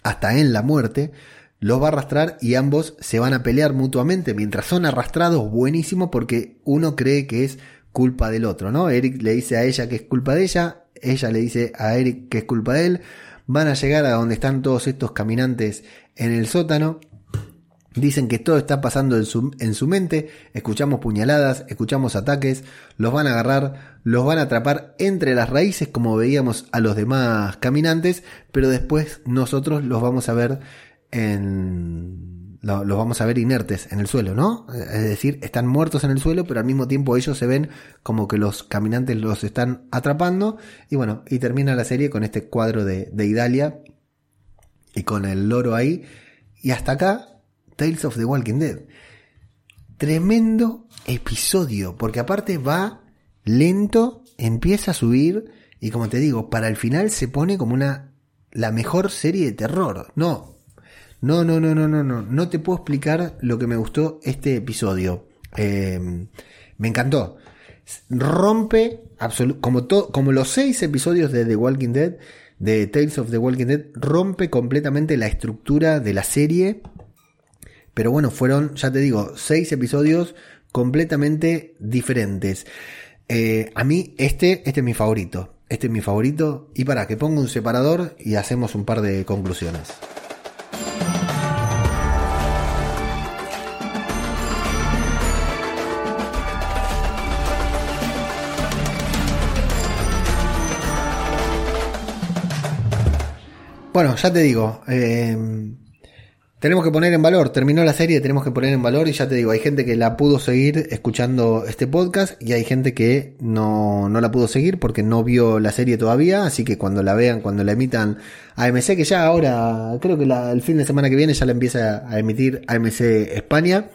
Speaker 1: hasta en la muerte los va a arrastrar y ambos se van a pelear mutuamente. Mientras son arrastrados buenísimo porque uno cree que es culpa del otro, ¿no? Eric le dice a ella que es culpa de ella, ella le dice a Eric que es culpa de él, van a llegar a donde están todos estos caminantes en el sótano, dicen que todo está pasando en su, en su mente, escuchamos puñaladas, escuchamos ataques, los van a agarrar, los van a atrapar entre las raíces como veíamos a los demás caminantes, pero después nosotros los vamos a ver en, los vamos a ver inertes en el suelo, ¿no? Es decir, están muertos en el suelo, pero al mismo tiempo ellos se ven como que los caminantes los están atrapando. Y bueno, y termina la serie con este cuadro de, de Idalia y con el loro ahí. Y hasta acá, Tales of the Walking Dead. Tremendo episodio, porque aparte va lento, empieza a subir y como te digo, para el final se pone como una la mejor serie de terror. No, no, no, no, no, no, no. No te puedo explicar lo que me gustó este episodio. Eh, me encantó. Rompe, como, como los seis episodios de The Walking Dead, de Tales of the Walking Dead, rompe completamente la estructura de la serie. Pero bueno, fueron, ya te digo, seis episodios completamente diferentes. Eh, a mí, este, este es mi favorito. Este es mi favorito. Y para que ponga un separador y hacemos un par de conclusiones. Bueno, ya te digo, em, tenemos que poner en valor, terminó la serie, tenemos que poner en valor y ya te digo, hay gente que la pudo seguir escuchando este podcast y hay gente que no, no la pudo seguir porque no vio la serie todavía, así que cuando la vean, cuando la emitan AMC, que ya ahora, creo que el fin de semana que viene ya la empieza a emitir AMC España,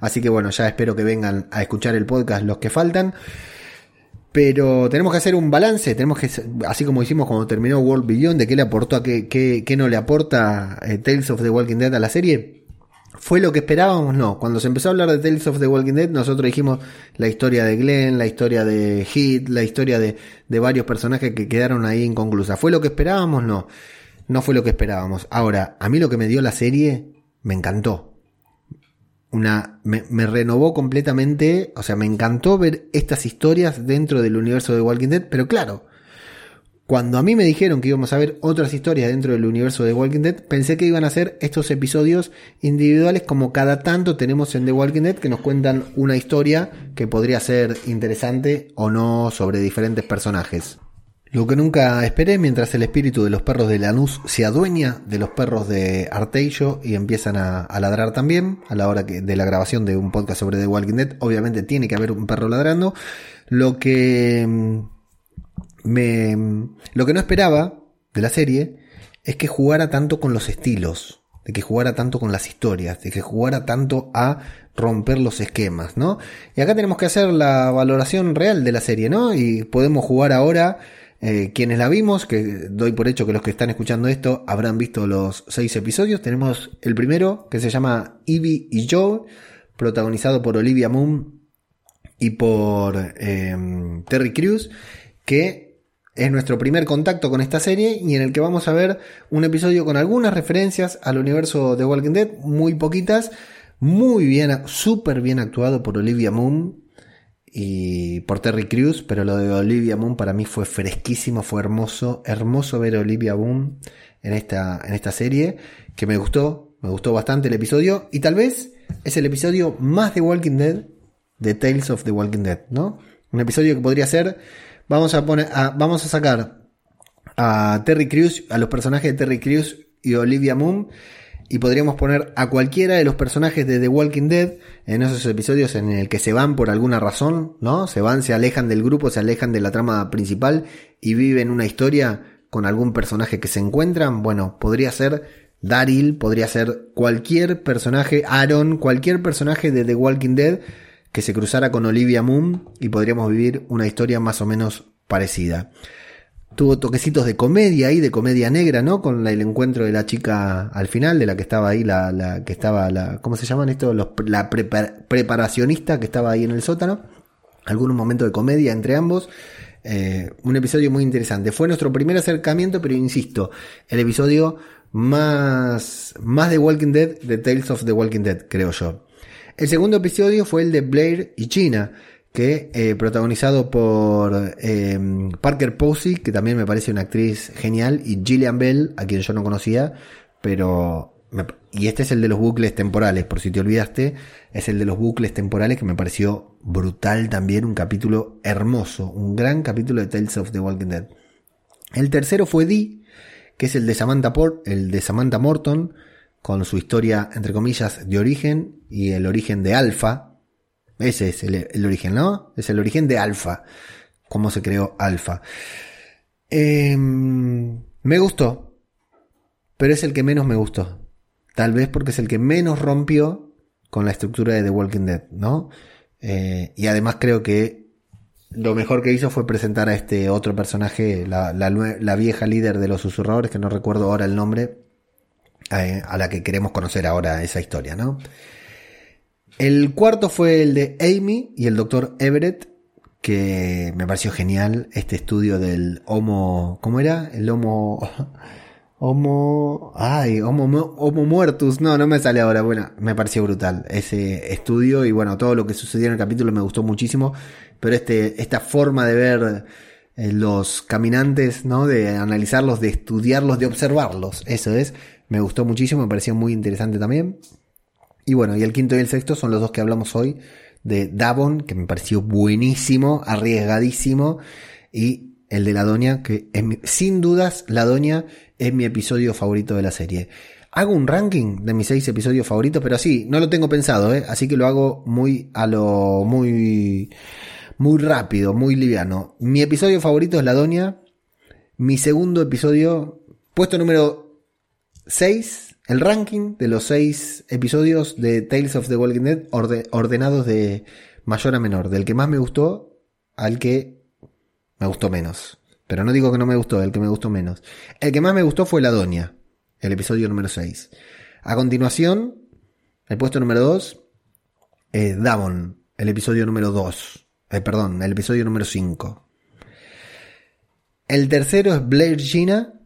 Speaker 1: así que bueno, ya espero que vengan a escuchar el podcast los que faltan. Pero tenemos que hacer un balance, tenemos que, así como hicimos cuando terminó World Beyond, de qué le aportó a qué, qué, no le aporta eh, Tales of the Walking Dead a la serie. ¿Fue lo que esperábamos? No. Cuando se empezó a hablar de Tales of the Walking Dead, nosotros dijimos la historia de Glenn, la historia de Heath, la historia de, de varios personajes que quedaron ahí inconclusas. ¿Fue lo que esperábamos? No. No fue lo que esperábamos. Ahora, a mí lo que me dio la serie me encantó una, me, renovó completamente, o sea, me encantó ver estas historias dentro del universo de Walking Dead, pero claro, cuando a mí me dijeron que íbamos a ver otras historias dentro del universo de Walking Dead, pensé que iban a ser estos episodios individuales como cada tanto tenemos en The Walking Dead que nos cuentan una historia que podría ser interesante o no sobre diferentes personajes. Lo que nunca esperé mientras el espíritu de los perros de Lanús se adueña de los perros de Arteillo y empiezan a, ladrar también a la hora que, de la grabación de un podcast sobre The Walking Dead. Obviamente tiene que haber un perro ladrando. Lo que mm, me, mm, lo que no esperaba de la serie es que jugara tanto con los estilos, de que jugara tanto con las historias, de que jugara tanto a romper los esquemas, ¿no? Y acá tenemos que hacer la valoración real de la serie, ¿no? Y podemos jugar ahora eh, quienes la vimos, que doy por hecho que los que están escuchando esto habrán visto los seis episodios, tenemos el primero que se llama Evie y Joe, protagonizado por Olivia Moon y por em, Terry Crews, que es nuestro primer contacto con esta serie y en el que vamos a ver un episodio con algunas referencias al universo de Walking Dead, muy poquitas, muy bien, súper bien actuado por Olivia Moon, y por Terry Crews, pero lo de Olivia Moon para mí fue fresquísimo, fue hermoso, hermoso ver a Olivia Moon en esta, en esta serie, que me gustó, me gustó bastante el episodio, y tal vez es el episodio más de Walking Dead de Tales of the Walking Dead, ¿no? Un episodio que podría ser, vamos a poner, vamos a sacar a Terry Crews, a los personajes de Terry Crews y Olivia Moon, y podríamos poner a cualquiera de los personajes de The Walking Dead en esos episodios en el que se van por alguna razón, ¿no? Se van, se alejan del grupo, se alejan de la trama principal y viven una historia con algún personaje que se encuentran. Bueno, podría ser Daryl, podría ser cualquier personaje, Aaron, cualquier personaje de The Walking Dead que se cruzara con Olivia Moon y podríamos vivir una historia más o menos parecida. Tuvo toquecitos de comedia ahí, de comedia negra, ¿no? Con el encuentro de la chica al final, de la que estaba ahí, la, la que estaba, la, ¿cómo se llaman esto? Los, la preparacionista que estaba ahí en el sótano. Algunos momentos de comedia entre ambos. Eh, un episodio muy interesante. Fue nuestro primer acercamiento, pero insisto, el episodio más, más de Walking Dead, de Tales of the Walking Dead, creo yo. El segundo episodio fue el de Blair y China que eh, protagonizado por eh, Parker Posey, que también me parece una actriz genial, y Gillian Bell, a quien yo no conocía, pero... y este es el de los bucles temporales, por si te olvidaste, es el de los bucles temporales que me pareció brutal también, un capítulo hermoso, un gran capítulo de Tales of the Walking Dead. El tercero fue Dee, que es el de Samantha, Port, el de Samantha Morton, con su historia, entre comillas, de origen y el origen de Alpha, ese es el, origen, ¿no? Es el origen de Alpha. Cómo se creó Alpha. Em, me gustó. Pero es el que menos me gustó. Tal vez porque es el que menos rompió con la estructura de The Walking Dead, ¿no? Eh, y además creo que lo mejor que hizo fue presentar a este otro personaje, la, la, vieja líder de los susurradores, que no recuerdo ahora el nombre, eh, a la que queremos conocer ahora esa historia, ¿no? El cuarto fue el de Amy y el doctor Everett, que me pareció genial este estudio del Homo, ¿cómo era? El Homo, Homo, ay, Homo, Homo Muertus, no, no me sale ahora, bueno, me pareció brutal ese estudio y bueno, todo lo que sucedió en el capítulo me gustó muchísimo, pero este, esta forma de ver eh, los caminantes, ¿no? De analizarlos, de estudiarlos, de observarlos, eso es, me gustó muchísimo, me pareció muy interesante también. Y bueno, y el quinto y el sexto son los dos que hablamos hoy de Davon, que me pareció buenísimo, arriesgadísimo, y el de la doña, que es sin dudas la doña es mi episodio favorito de la serie. Hago un ranking de mis seis episodios favoritos, pero así, no lo tengo pensado, ¿eh? así que lo hago muy a lo muy muy rápido, muy liviano. Mi episodio favorito es La Doña. Mi segundo episodio, puesto número 6, el ranking de los seis episodios de Tales of the Walking Dead ordenados de mayor a menor, del que más me gustó al que me gustó menos. Pero no digo que no me gustó, el que me gustó menos. El que más me gustó fue La Doña el episodio número 6. A continuación, el puesto número 2, eh, Davon, el episodio número 2. Eh, perdón, el episodio número 5. El tercero es Blair Gina.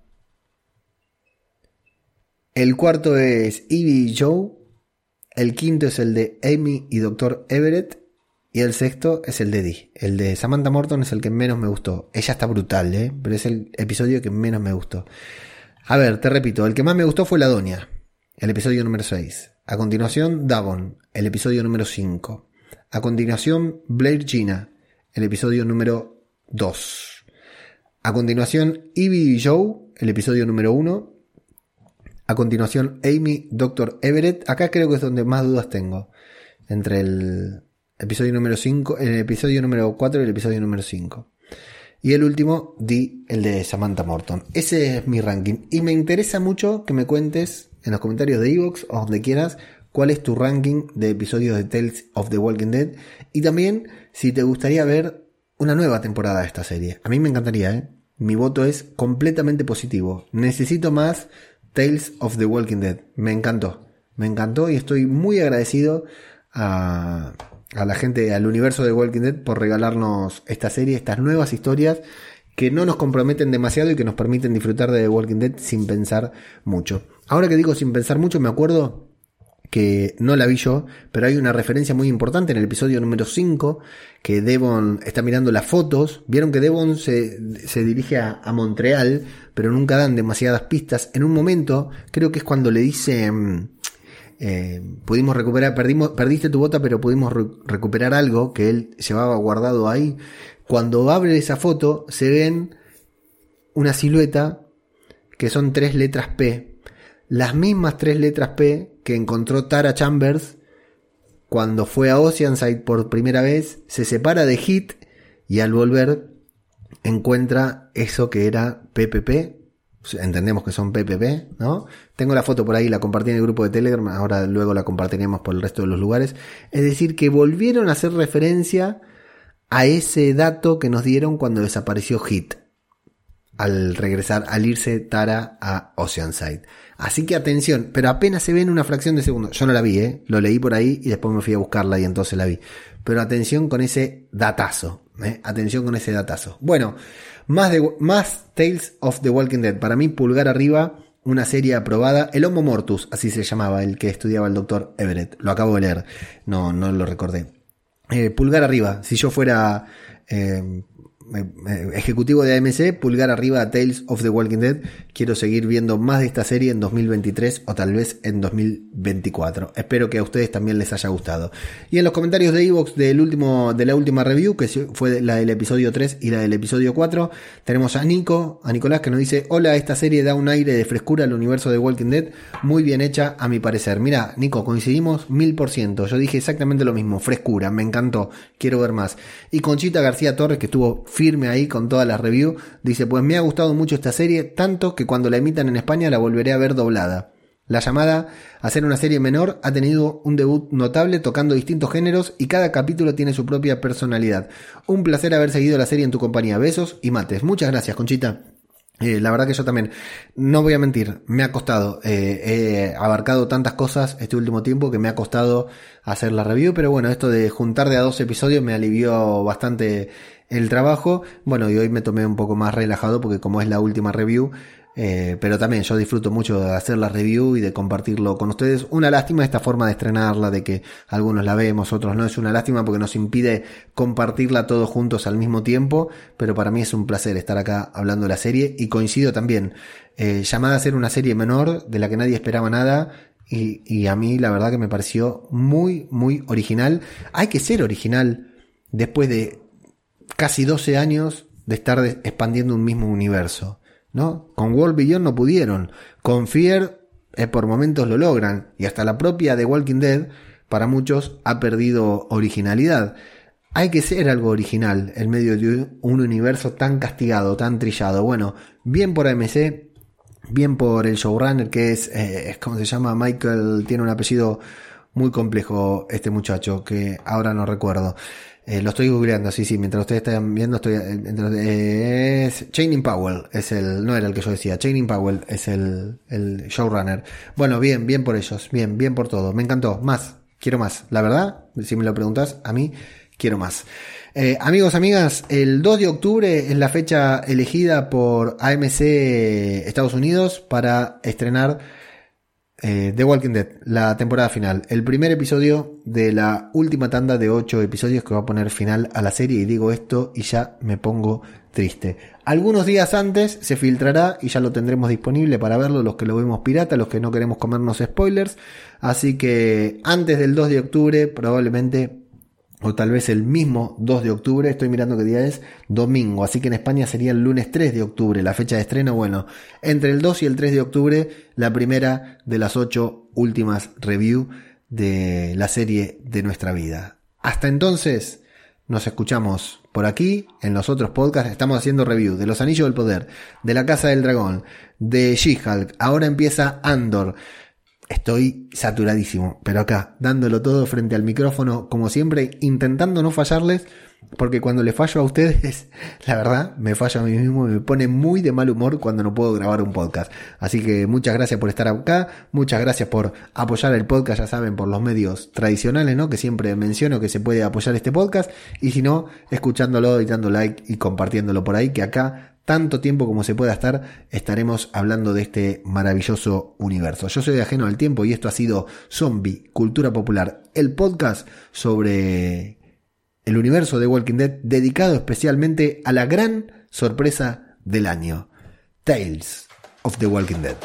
Speaker 1: El cuarto es Evie y Joe. El quinto es el de Amy y Dr. Everett. Y el sexto es el de Dee. El de Samantha Morton es el que menos me gustó. Ella está brutal, ¿eh? Pero es el episodio que menos me gustó. A ver, te repito, el que más me gustó fue La Doña, el episodio número 6. A continuación, Davon, el episodio número 5. A continuación, Blair Gina, el episodio número 2. A continuación, Evie y Joe, el episodio número 1. A continuación, Amy, Dr. Everett. Acá creo que es donde más dudas tengo. Entre el episodio número 5, el episodio número 4 y el episodio número 5. Y el último, di el de Samantha Morton. Ese es mi ranking. Y me interesa mucho que me cuentes en los comentarios de Evox o donde quieras cuál es tu ranking de episodios de Tales of the Walking Dead. Y también si te gustaría ver una nueva temporada de esta serie. A mí me encantaría, ¿eh? Mi voto es completamente positivo. Necesito más Tales of the Walking Dead. Me encantó. Me encantó y estoy muy agradecido a la gente, al universo de Walking Dead por regalarnos esta serie, estas nuevas historias que no nos comprometen demasiado y que nos permiten disfrutar de The Walking Dead sin pensar mucho. Ahora que digo sin pensar mucho, me acuerdo que no la vi yo, pero hay una referencia muy importante en el episodio número 5, que Devon está mirando las fotos. Vieron que Devon se, dirige a, a, Montreal, pero nunca dan demasiadas pistas. En un momento, creo que es cuando le dice... Mm, eh, pudimos recuperar, perdimos, perdiste tu bota, pero pudimos recuperar algo que él llevaba guardado ahí. Cuando abre esa foto, se ven una silueta que son tres letras P. Las mismas tres letras P que encontró Tara Chambers cuando fue a Oceanside por primera vez, se separa de Hit y al volver encuentra eso que era PPP, entendemos que son PPP, ¿no? Tengo la foto por ahí, la compartí en el grupo de Telegram, ahora luego la compartiremos por el resto de los lugares. Es decir, que volvieron a hacer referencia a ese dato que nos dieron cuando desapareció Hit. Al regresar, al irse Tara a Oceanside. Así que atención, pero apenas se ve en una fracción de segundo. Yo no la vi, ¿eh? Lo leí por ahí y después me fui a buscarla y entonces la vi. Pero atención con ese datazo, ¿eh? Atención con ese datazo. Bueno, más, de, más Tales of the Walking Dead. Para mí, pulgar arriba, una serie aprobada. El Homo Mortus, así se llamaba, el que estudiaba el doctor Everett. Lo acabo de leer. No, no lo recordé. Eh, pulgar arriba. Si yo fuera eh, ejecutivo de AMC, pulgar arriba a Tales of the Walking Dead. Quiero seguir viendo más de esta serie en 2023 o tal vez en 2024. Espero que a ustedes también les haya gustado. Y en los comentarios de Evox del último, de la última review, que fue la del episodio 3 y la del episodio 4, tenemos a Nico, a Nicolás que nos dice, hola, esta serie da un aire de frescura al universo de Walking Dead, muy bien hecha a mi parecer. Mira, Nico, coincidimos mil por ciento. Yo dije exactamente lo mismo, frescura, me encantó, quiero ver más. Y Conchita García Torres, que estuvo firme ahí con todas las reviews. Dice, pues me ha gustado mucho esta serie, tanto que cuando la emitan en España la volveré a ver doblada. La llamada a ser una serie menor ha tenido un debut notable tocando distintos géneros y cada capítulo tiene su propia personalidad. Un placer haber seguido la serie en tu compañía. Besos y mates. Muchas gracias, Conchita. Eh, la verdad que yo también, no voy a mentir, me ha costado, eh, he abarcado tantas cosas este último tiempo que me ha costado hacer la review, pero bueno, esto de juntar de a dos episodios me alivió bastante el trabajo. Bueno, y hoy me tomé un poco más relajado porque como es la última review, eh, pero también yo disfruto mucho de hacer la review y de compartirlo con ustedes. Una lástima esta forma de estrenarla, de que algunos la vemos, otros no. Es una lástima porque nos impide compartirla todos juntos al mismo tiempo, pero para mí es un placer estar acá hablando de la serie y coincido también. Eh, llamada a ser una serie menor de la que nadie esperaba nada. Y, y a mí la verdad que me pareció muy, muy original. Hay que ser original después de casi 12 años de estar expandiendo un mismo universo. ¿no? Con World Beyond no pudieron. Con Fear eh, por momentos lo logran. Y hasta la propia The Walking Dead, para muchos, ha perdido originalidad. Hay que ser algo original en medio de un universo tan castigado, tan trillado. Bueno, bien por AMC, bien por el showrunner que es, eh, es como se llama, Michael, tiene un apellido muy complejo este muchacho que ahora no recuerdo. Eh, lo estoy googleando, sí, sí, mientras ustedes están viendo, estoy. Eh, es Chaining Powell, es el. No era el que yo decía, Chaining Powell es el, el showrunner. Bueno, bien, bien por ellos, bien, bien por todo. Me encantó, más, quiero más. La verdad, si me lo preguntas, a mí quiero más. Eh, amigos, amigas, el 2 de octubre es la fecha elegida por AMC Estados Unidos para estrenar eh, The Walking Dead, la temporada final. El primer episodio de la última tanda de 8 episodios que va a poner final a la serie. Y digo esto y ya me pongo triste. Algunos días antes se filtrará y ya lo tendremos disponible para verlo los que lo vemos pirata, los que no queremos comernos spoilers. Así que antes del 2 de octubre probablemente o tal vez el mismo 2 de octubre, estoy mirando qué día es, domingo, así que en España sería el lunes 3 de octubre, la fecha de estreno, bueno, entre el 2 y el 3 de octubre, la primera de las 8 últimas review de la serie de nuestra vida. Hasta entonces, nos escuchamos por aquí, en los otros podcasts, estamos haciendo review de Los Anillos del Poder, de La Casa del Dragón, de She-Hulk, ahora empieza Andor, Estoy saturadísimo, pero acá, dándolo todo frente al micrófono, como siempre, intentando no fallarles, porque cuando le fallo a ustedes, la verdad, me fallo a mí mismo y me pone muy de mal humor cuando no puedo grabar un podcast. Así que muchas gracias por estar acá, muchas gracias por apoyar el podcast, ya saben, por los medios tradicionales, ¿no? Que siempre menciono que se puede apoyar este podcast, y si no, escuchándolo y dando like y compartiéndolo por ahí, que acá tanto tiempo como se pueda estar, estaremos hablando de este maravilloso universo. Yo soy ajeno al tiempo y esto ha sido Zombie, Cultura Popular, el podcast sobre el universo de Walking Dead dedicado especialmente a la gran sorpresa del año, Tales of the Walking Dead.